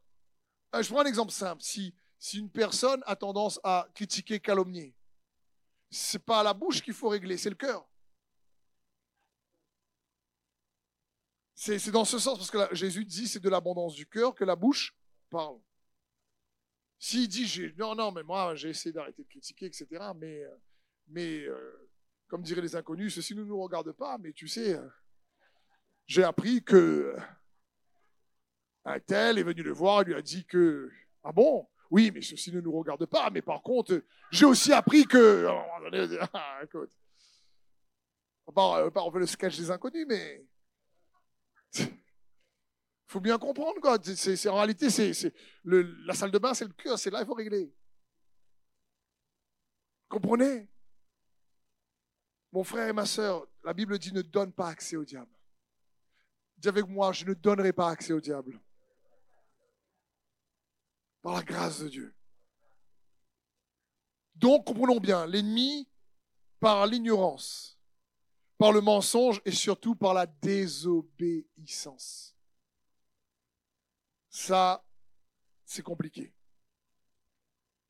euh, je prends un exemple simple. Si, une personne a tendance à critiquer, calomnier, c'est pas la bouche qu'il faut régler, c'est le cœur. C'est dans ce sens, parce que Jésus dit c'est de l'abondance du cœur que la bouche parle. S'il dit non, non, mais moi j'ai essayé d'arrêter de critiquer, etc., mais, mais euh, comme diraient les inconnus, ceci ne nous regarde pas, mais tu sais, j'ai appris que un tel est venu le voir, il lui a dit que, ah bon, oui, mais ceci ne nous regarde pas, mais par contre, j'ai aussi appris que, écoute, on faire le sketch des inconnus, mais faut bien comprendre quoi. C'est, en réalité, c'est, la salle de bain, c'est le cœur, c'est là il faut régler. Comprenez? Mon frère et ma soeur, la Bible dit ne donne pas accès au diable. Dis avec moi, je ne donnerai pas accès au diable par la grâce de Dieu. Donc, comprenons bien, l'ennemi, par l'ignorance, par le mensonge et surtout par la désobéissance. Ça, c'est compliqué.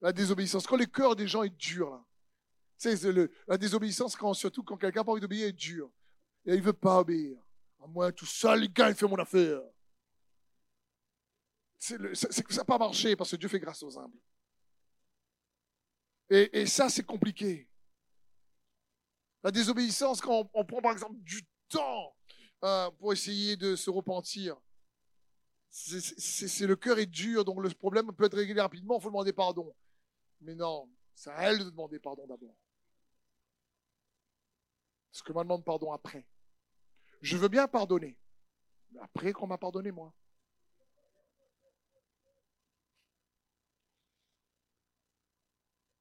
La désobéissance. Quand le cœur des gens est dur, là. C'est la désobéissance, quand, surtout quand quelqu'un n'a pas envie d'obéir, est dur. Et il ne veut pas obéir. À moi, tout seul, les gars, il fait mon affaire c'est que ça n'a pas marché parce que Dieu fait grâce aux humbles. Et, ça, c'est compliqué. La désobéissance, quand on, prend par exemple du temps euh, pour essayer de se repentir, c'est le cœur est dur, donc le problème peut être réglé rapidement, il faut demander pardon. Mais non, c'est à elle de demander pardon d'abord. Parce que je demande pardon après. Je veux bien pardonner, après qu'on m'a pardonné moi.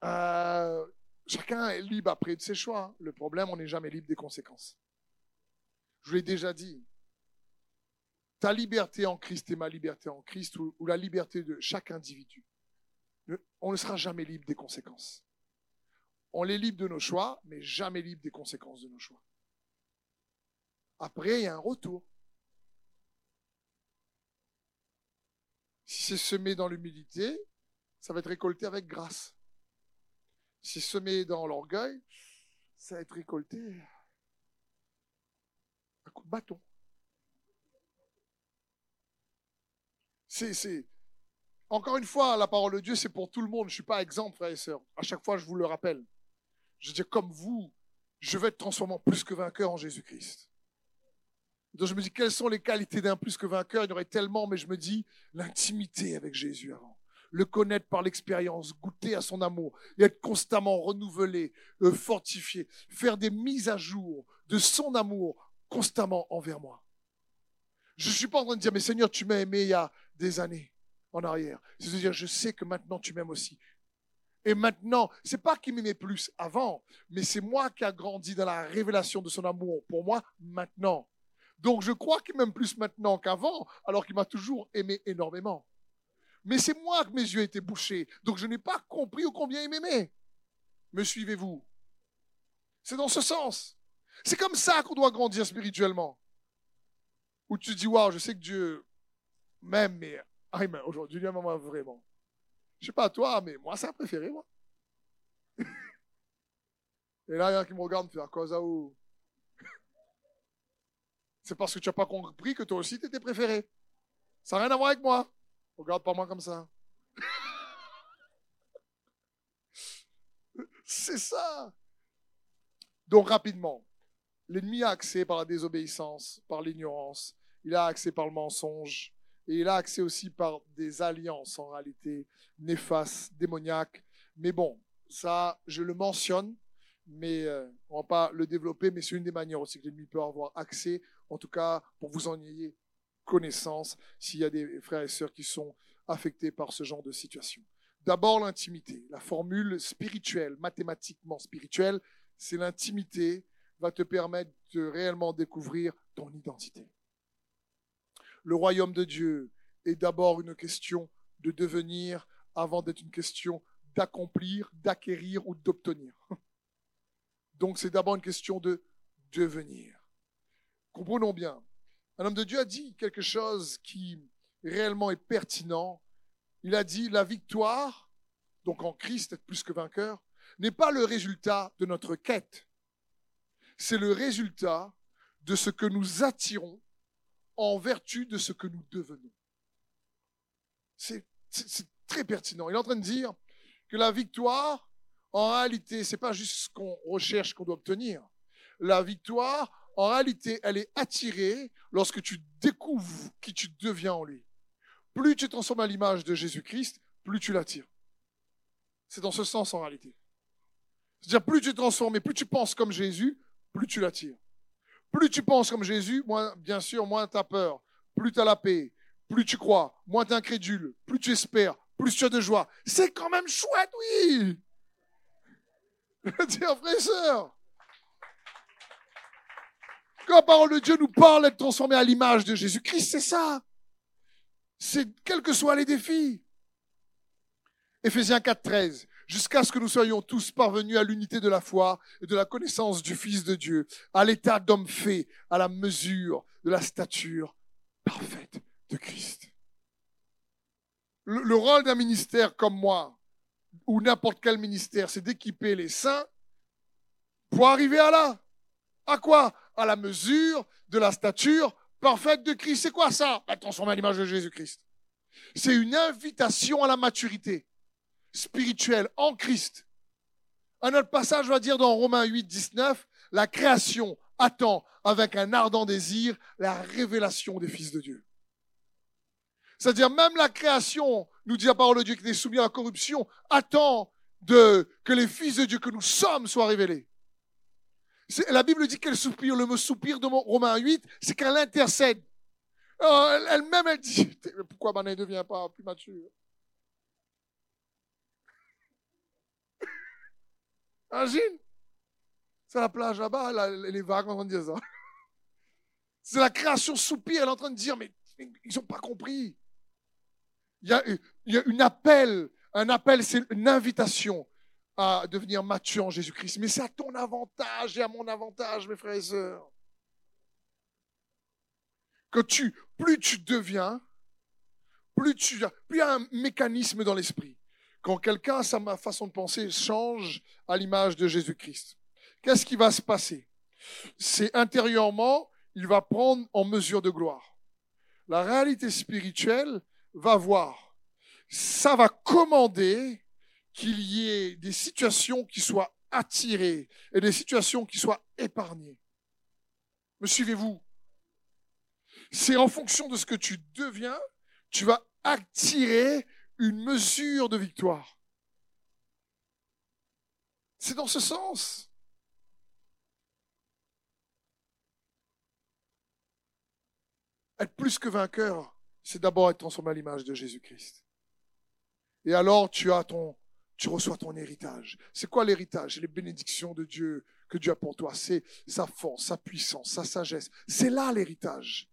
Euh, chacun est libre après de ses choix. Le problème, on n'est jamais libre des conséquences. Je vous l'ai déjà dit. Ta liberté en Christ et ma liberté en Christ, ou, la liberté de chaque individu, on ne sera jamais libre des conséquences. On est libre de nos choix, mais jamais libre des conséquences de nos choix. Après, il y a un retour. Si c'est semé dans l'humilité, ça va être récolté avec grâce. Si semé dans l'orgueil, ça va être récolté à coup de bâton. C'est, Encore une fois, la parole de Dieu, c'est pour tout le monde. Je ne suis pas exemple, frères et sœurs. À chaque fois, je vous le rappelle. Je dis, comme vous, je vais être transformé en plus que vainqueur en Jésus-Christ. Donc je me dis, quelles sont les qualités d'un plus que vainqueur? Il y en aurait tellement, mais je me dis, l'intimité avec Jésus avant. Le connaître par l'expérience, goûter à son amour, et être constamment renouvelé, euh, fortifié, faire des mises à jour de son amour constamment envers moi. Je ne suis pas en train de dire, mais Seigneur, tu m'as aimé il y a des années en arrière. C'est-à-dire, je sais que maintenant tu m'aimes aussi. Et maintenant, c'est pas qu'il m'aimait plus avant, mais c'est moi qui a grandi dans la révélation de son amour pour moi maintenant. Donc je crois qu'il m'aime plus maintenant qu'avant, alors qu'il m'a toujours aimé énormément. Mais c'est moi que mes yeux étaient bouchés, donc je n'ai pas compris au combien il m'aimait. Me suivez-vous? C'est dans ce sens. C'est comme ça qu'on doit grandir spirituellement. Où tu dis, waouh, je sais que Dieu m'aime, mais ah, aujourd'hui, il m'aime vraiment. Je sais pas toi, mais moi, c'est un préféré, moi. Et là, il y en a qui me regarde, faire ça ou C'est parce que tu n'as pas compris que toi aussi, tu étais préféré. Ça n'a rien à voir avec moi. Regarde pas moi comme ça. c'est ça. Donc, rapidement, l'ennemi a accès par la désobéissance, par l'ignorance, il a accès par le mensonge, et il a accès aussi par des alliances en réalité néfastes, démoniaques. Mais bon, ça, je le mentionne, mais euh, on va pas le développer, mais c'est une des manières aussi que l'ennemi peut avoir accès, en tout cas pour vous en ayez connaissance s'il y a des frères et sœurs qui sont affectés par ce genre de situation. D'abord l'intimité. La formule spirituelle, mathématiquement spirituelle, c'est l'intimité va te permettre de réellement découvrir ton identité le royaume de Dieu est d'abord une question de devenir avant d'être une question d'accomplir, d'acquérir ou d'obtenir. Donc c'est d'abord une question de devenir. Comprenons bien. Un homme de Dieu a dit quelque chose qui réellement est pertinent. Il a dit la victoire, donc en Christ, être plus que vainqueur, n'est pas le résultat de notre quête. C'est le résultat de ce que nous attirons en vertu de ce que nous devenons. C'est très pertinent. Il est en train de dire que la victoire, en réalité, c'est pas juste ce qu'on recherche, qu'on doit obtenir. La victoire, en réalité, elle est attirée lorsque tu découvres qui tu deviens en lui. Plus tu transformes à l'image de Jésus-Christ, plus tu l'attires. C'est dans ce sens en réalité. C'est-à-dire, plus tu es transformé, plus tu penses comme Jésus, plus tu l'attires. Plus tu penses comme Jésus, moins, bien sûr, moins tu as peur. Plus tu as la paix. Plus tu crois, moins tu es incrédule. Plus tu espères, plus tu as de joie. C'est quand même chouette, oui. Dire frère et sœur. Quand la parole de Dieu nous parle d'être transformé à l'image de Jésus-Christ, c'est ça. C'est quels que soient les défis. Éphésiens 4, 13 jusqu'à ce que nous soyons tous parvenus à l'unité de la foi et de la connaissance du Fils de Dieu, à l'état d'homme fait, à la mesure de la stature parfaite de Christ. Le, rôle d'un ministère comme moi, ou n'importe quel ministère, c'est d'équiper les saints pour arriver à là. À quoi? À la mesure de la stature parfaite de Christ. C'est quoi ça? La transformer à l'image de Jésus-Christ. C'est une invitation à la maturité spirituel en Christ. Un autre passage va dire dans Romains 8, 19, la création attend avec un ardent désir la révélation des fils de Dieu. C'est-à-dire même la création, nous dit la parole de Dieu qui est soumise à la corruption, attend de, que les fils de Dieu que nous sommes soient révélés. La Bible dit qu'elle soupire, le mot soupir de Romains 8, c'est qu'elle intercède. Euh, elle-même, elle dit, pourquoi ma ne devient pas plus mature? Imagine C'est la plage là-bas, les vagues en train de dire ça. C'est la création soupir, elle est en train de dire, mais ils n'ont pas compris. Il y, a, une appel, un appel, c'est une invitation à devenir mature en Jésus-Christ. Mais c'est à ton avantage et à mon avantage, mes frères et sœurs. Que tu, plus tu deviens, plus tu, plus il y a un mécanisme dans l'esprit. Quand quelqu'un, sa façon de penser, change à l'image de Jésus-Christ, qu'est-ce qui va se passer? C'est intérieurement, il va prendre en mesure de gloire. La réalité spirituelle va voir, ça va commander qu'il y ait des situations qui soient attirées et des situations qui soient épargnées. Me suivez-vous? C'est en fonction de ce que tu deviens, tu vas attirer une mesure de victoire. C'est dans ce sens. Être plus que vainqueur, c'est d'abord être transformé à l'image de Jésus-Christ. Et alors tu as ton, tu reçois ton héritage. C'est quoi l'héritage? Les bénédictions de Dieu que Dieu a pour toi. C'est sa force, sa puissance, sa sagesse. C'est là l'héritage.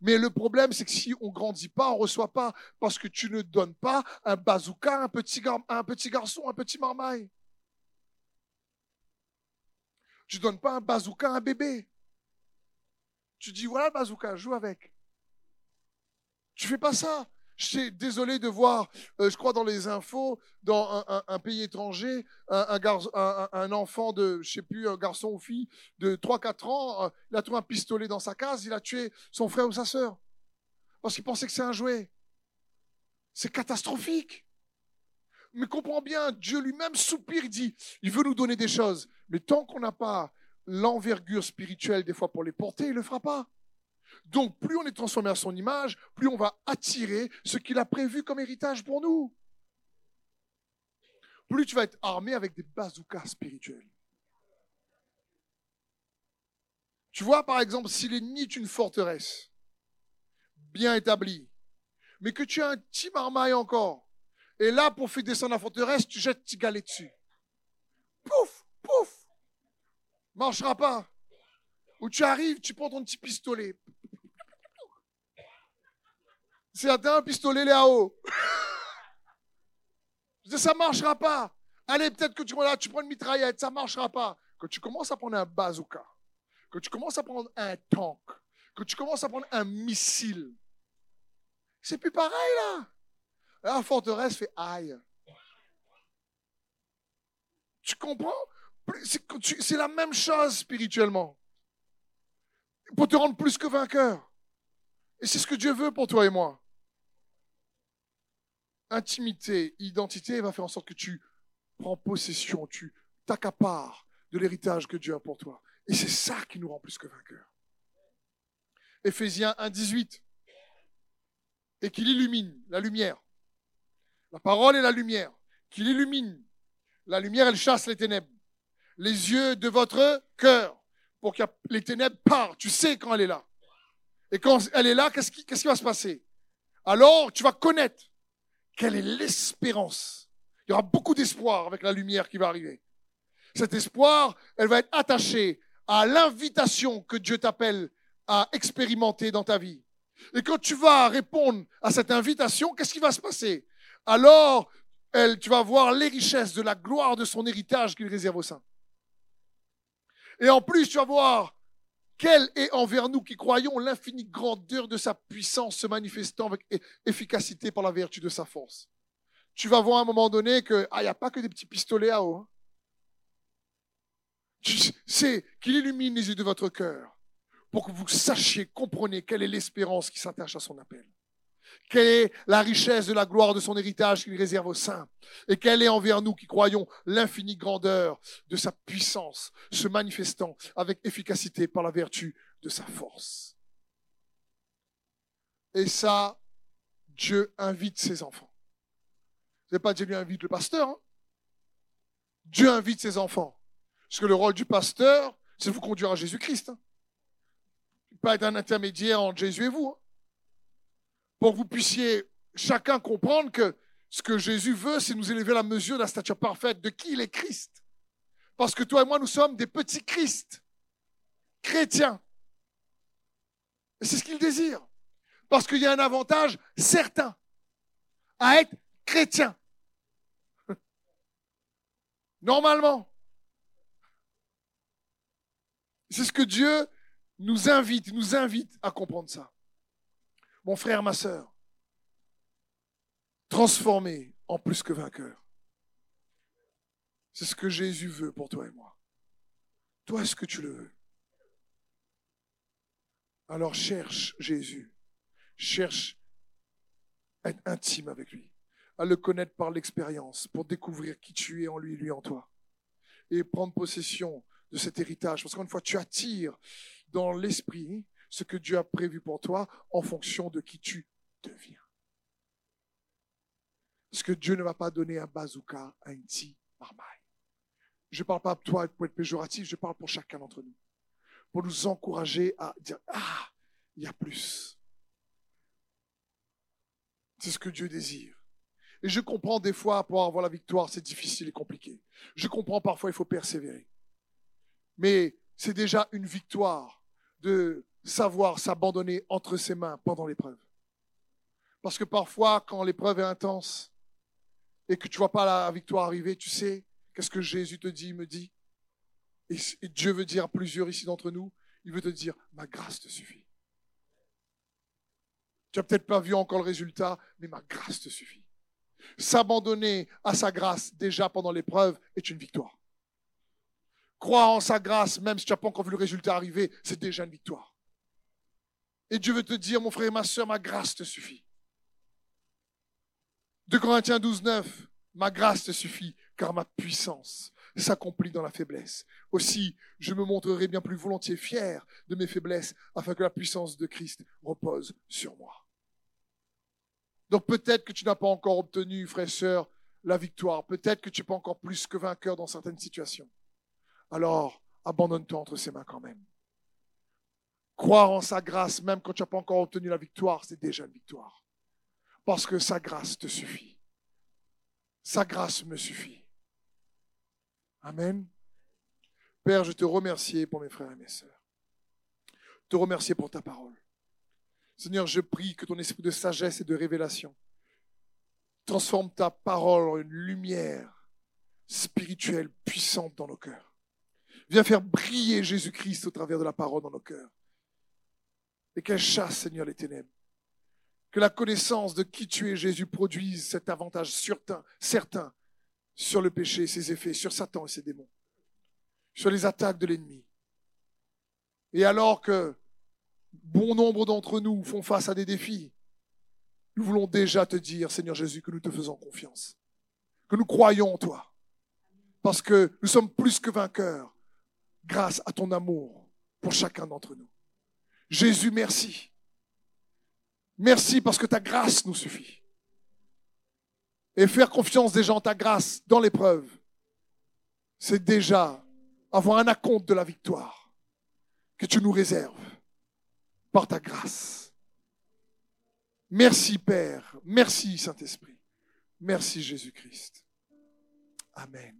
Mais le problème, c'est que si on grandit pas, on reçoit pas, parce que tu ne donnes pas un bazooka un petit, un petit garçon, un petit marmaille. Tu donnes pas un bazooka à un bébé. Tu dis, voilà bazooka, joue avec. Tu fais pas ça. Je suis désolé de voir, euh, je crois dans les infos, dans un, pays étranger, un, enfant de, je sais plus, un garçon ou fille de 3-4 ans, euh, il a trouvé un pistolet dans sa case, il a tué son frère ou sa sœur. Parce qu'il pensait que c'est un jouet. C'est catastrophique. Mais comprends bien, Dieu lui-même soupire, dit, il veut nous donner des choses. Mais tant qu'on n'a pas l'envergure spirituelle des fois pour les porter, il ne le fera pas. Donc, plus on est transformé à son image, plus on va attirer ce qu'il a prévu comme héritage pour nous. Plus tu vas être armé avec des bazookas spirituels. Tu vois, par exemple, si l'ennemi est une forteresse bien établie, mais que tu as un petit marmaille encore, et là, pour faire descendre la forteresse, tu jettes petit galet dessus. Pouf, pouf, marchera pas. Ou tu arrives, tu prends ton petit pistolet, c'est un pistolet là-haut. ça ne marchera pas. Allez, peut-être que tu, là, tu prends une mitraillette, ça ne marchera pas. Quand tu commences à prendre un bazooka, quand tu commences à prendre un tank, quand tu commences à prendre un missile, c'est plus pareil là. La forteresse fait aïe. Tu comprends? C'est la même chose spirituellement. Pour te rendre plus que vainqueur. Et c'est ce que Dieu veut pour toi et moi intimité, identité va faire en sorte que tu prends possession, tu t'accapares de l'héritage que Dieu a pour toi. Et c'est ça qui nous rend plus que vainqueurs. Éphésiens 1, 18. Et qu'il illumine la lumière. La parole est la lumière. Qu'il illumine. La lumière, elle chasse les ténèbres. Les yeux de votre cœur. Pour que les ténèbres partent. Tu sais quand elle est là. Et quand elle est là, qu'est-ce qui, qu'est-ce qui va se passer? Alors, tu vas connaître quelle est l'espérance? Il y aura beaucoup d'espoir avec la lumière qui va arriver. Cet espoir, elle va être attachée à l'invitation que Dieu t'appelle à expérimenter dans ta vie. Et quand tu vas répondre à cette invitation, qu'est-ce qui va se passer? Alors, elle, tu vas voir les richesses de la gloire de son héritage qu'il réserve au sein. Et en plus, tu vas voir quelle est envers nous qui croyons l'infinie grandeur de sa puissance se manifestant avec efficacité par la vertu de sa force? Tu vas voir à un moment donné que, ah, n'y a pas que des petits pistolets à eau. Hein. C'est qu'il illumine les yeux de votre cœur pour que vous sachiez, comprenez quelle est l'espérance qui s'attache à son appel. Quelle est la richesse de la gloire de son héritage qu'il réserve aux saints? Et quelle est envers nous qui croyons l'infinie grandeur de sa puissance se manifestant avec efficacité par la vertu de sa force? Et ça, Dieu invite ses enfants. Ce n'est pas Dieu lui invite le pasteur. Hein? Dieu invite ses enfants. Parce que le rôle du pasteur, c'est de vous conduire à Jésus-Christ. Hein. Pas être un intermédiaire entre Jésus et vous. Hein pour que vous puissiez chacun comprendre que ce que Jésus veut, c'est nous élever à la mesure de la stature parfaite de qui il est Christ. Parce que toi et moi, nous sommes des petits Christ, chrétiens. Et c'est ce qu'il désire. Parce qu'il y a un avantage certain à être chrétien. Normalement. C'est ce que Dieu nous invite, nous invite à comprendre ça mon frère, ma sœur, transformé en plus que vainqueur. C'est ce que Jésus veut pour toi et moi. Toi, est-ce que tu le veux? Alors cherche Jésus. Cherche être intime avec lui, à le connaître par l'expérience, pour découvrir qui tu es en lui, lui en toi, et prendre possession de cet héritage. Parce qu'une fois, tu attires dans l'esprit ce que Dieu a prévu pour toi en fonction de qui tu deviens. Parce que Dieu ne va pas donner un bazooka à une marmaille. Je ne parle pas de toi pour être péjoratif, je parle pour chacun d'entre nous. Pour nous encourager à dire, ah, il y a plus. C'est ce que Dieu désire. Et je comprends des fois, pour avoir la victoire, c'est difficile et compliqué. Je comprends parfois, il faut persévérer. Mais c'est déjà une victoire de savoir s'abandonner entre ses mains pendant l'épreuve. Parce que parfois, quand l'épreuve est intense et que tu vois pas la victoire arriver, tu sais, qu'est-ce que Jésus te dit, me dit et, Dieu veut dire à plusieurs ici d'entre nous, il veut te dire, ma grâce te suffit. Tu n'as peut-être pas vu encore le résultat, mais ma grâce te suffit. S'abandonner à sa grâce déjà pendant l'épreuve est une victoire. Croire en sa grâce, même si tu n'as pas encore vu le résultat arriver, c'est déjà une victoire. Et Dieu veut te dire, mon frère et ma soeur, ma grâce te suffit. De Corinthiens 12, 9, ma grâce te suffit, car ma puissance s'accomplit dans la faiblesse. Aussi, je me montrerai bien plus volontiers fier de mes faiblesses, afin que la puissance de Christ repose sur moi. Donc peut-être que tu n'as pas encore obtenu, frère et sœur, la victoire. Peut-être que tu n'es pas encore plus que vainqueur dans certaines situations. Alors, abandonne-toi entre ses mains quand même. Croire en sa grâce, même quand tu n'as pas encore obtenu la victoire, c'est déjà une victoire. Parce que sa grâce te suffit. Sa grâce me suffit. Amen. Père, je te remercie pour mes frères et mes sœurs. Te remercier pour ta parole. Seigneur, je prie que ton esprit de sagesse et de révélation transforme ta parole en une lumière spirituelle puissante dans nos cœurs. Viens faire briller Jésus-Christ au travers de la parole dans nos cœurs. Et qu'elle chasse, Seigneur, les ténèbres. Que la connaissance de qui tu es, Jésus, produise cet avantage certain, sur le péché ses effets, sur Satan et ses démons, sur les attaques de l'ennemi. Et alors que bon nombre d'entre nous font face à des défis, nous voulons déjà te dire, Seigneur Jésus, que nous te faisons confiance, que nous croyons en toi, parce que nous sommes plus que vainqueurs grâce à ton amour pour chacun d'entre nous. Jésus, merci. Merci parce que ta grâce nous suffit. Et faire confiance déjà en ta grâce dans l'épreuve, c'est déjà avoir un acompte de la victoire que tu nous réserves par ta grâce. Merci Père, merci Saint-Esprit, merci Jésus-Christ. Amen.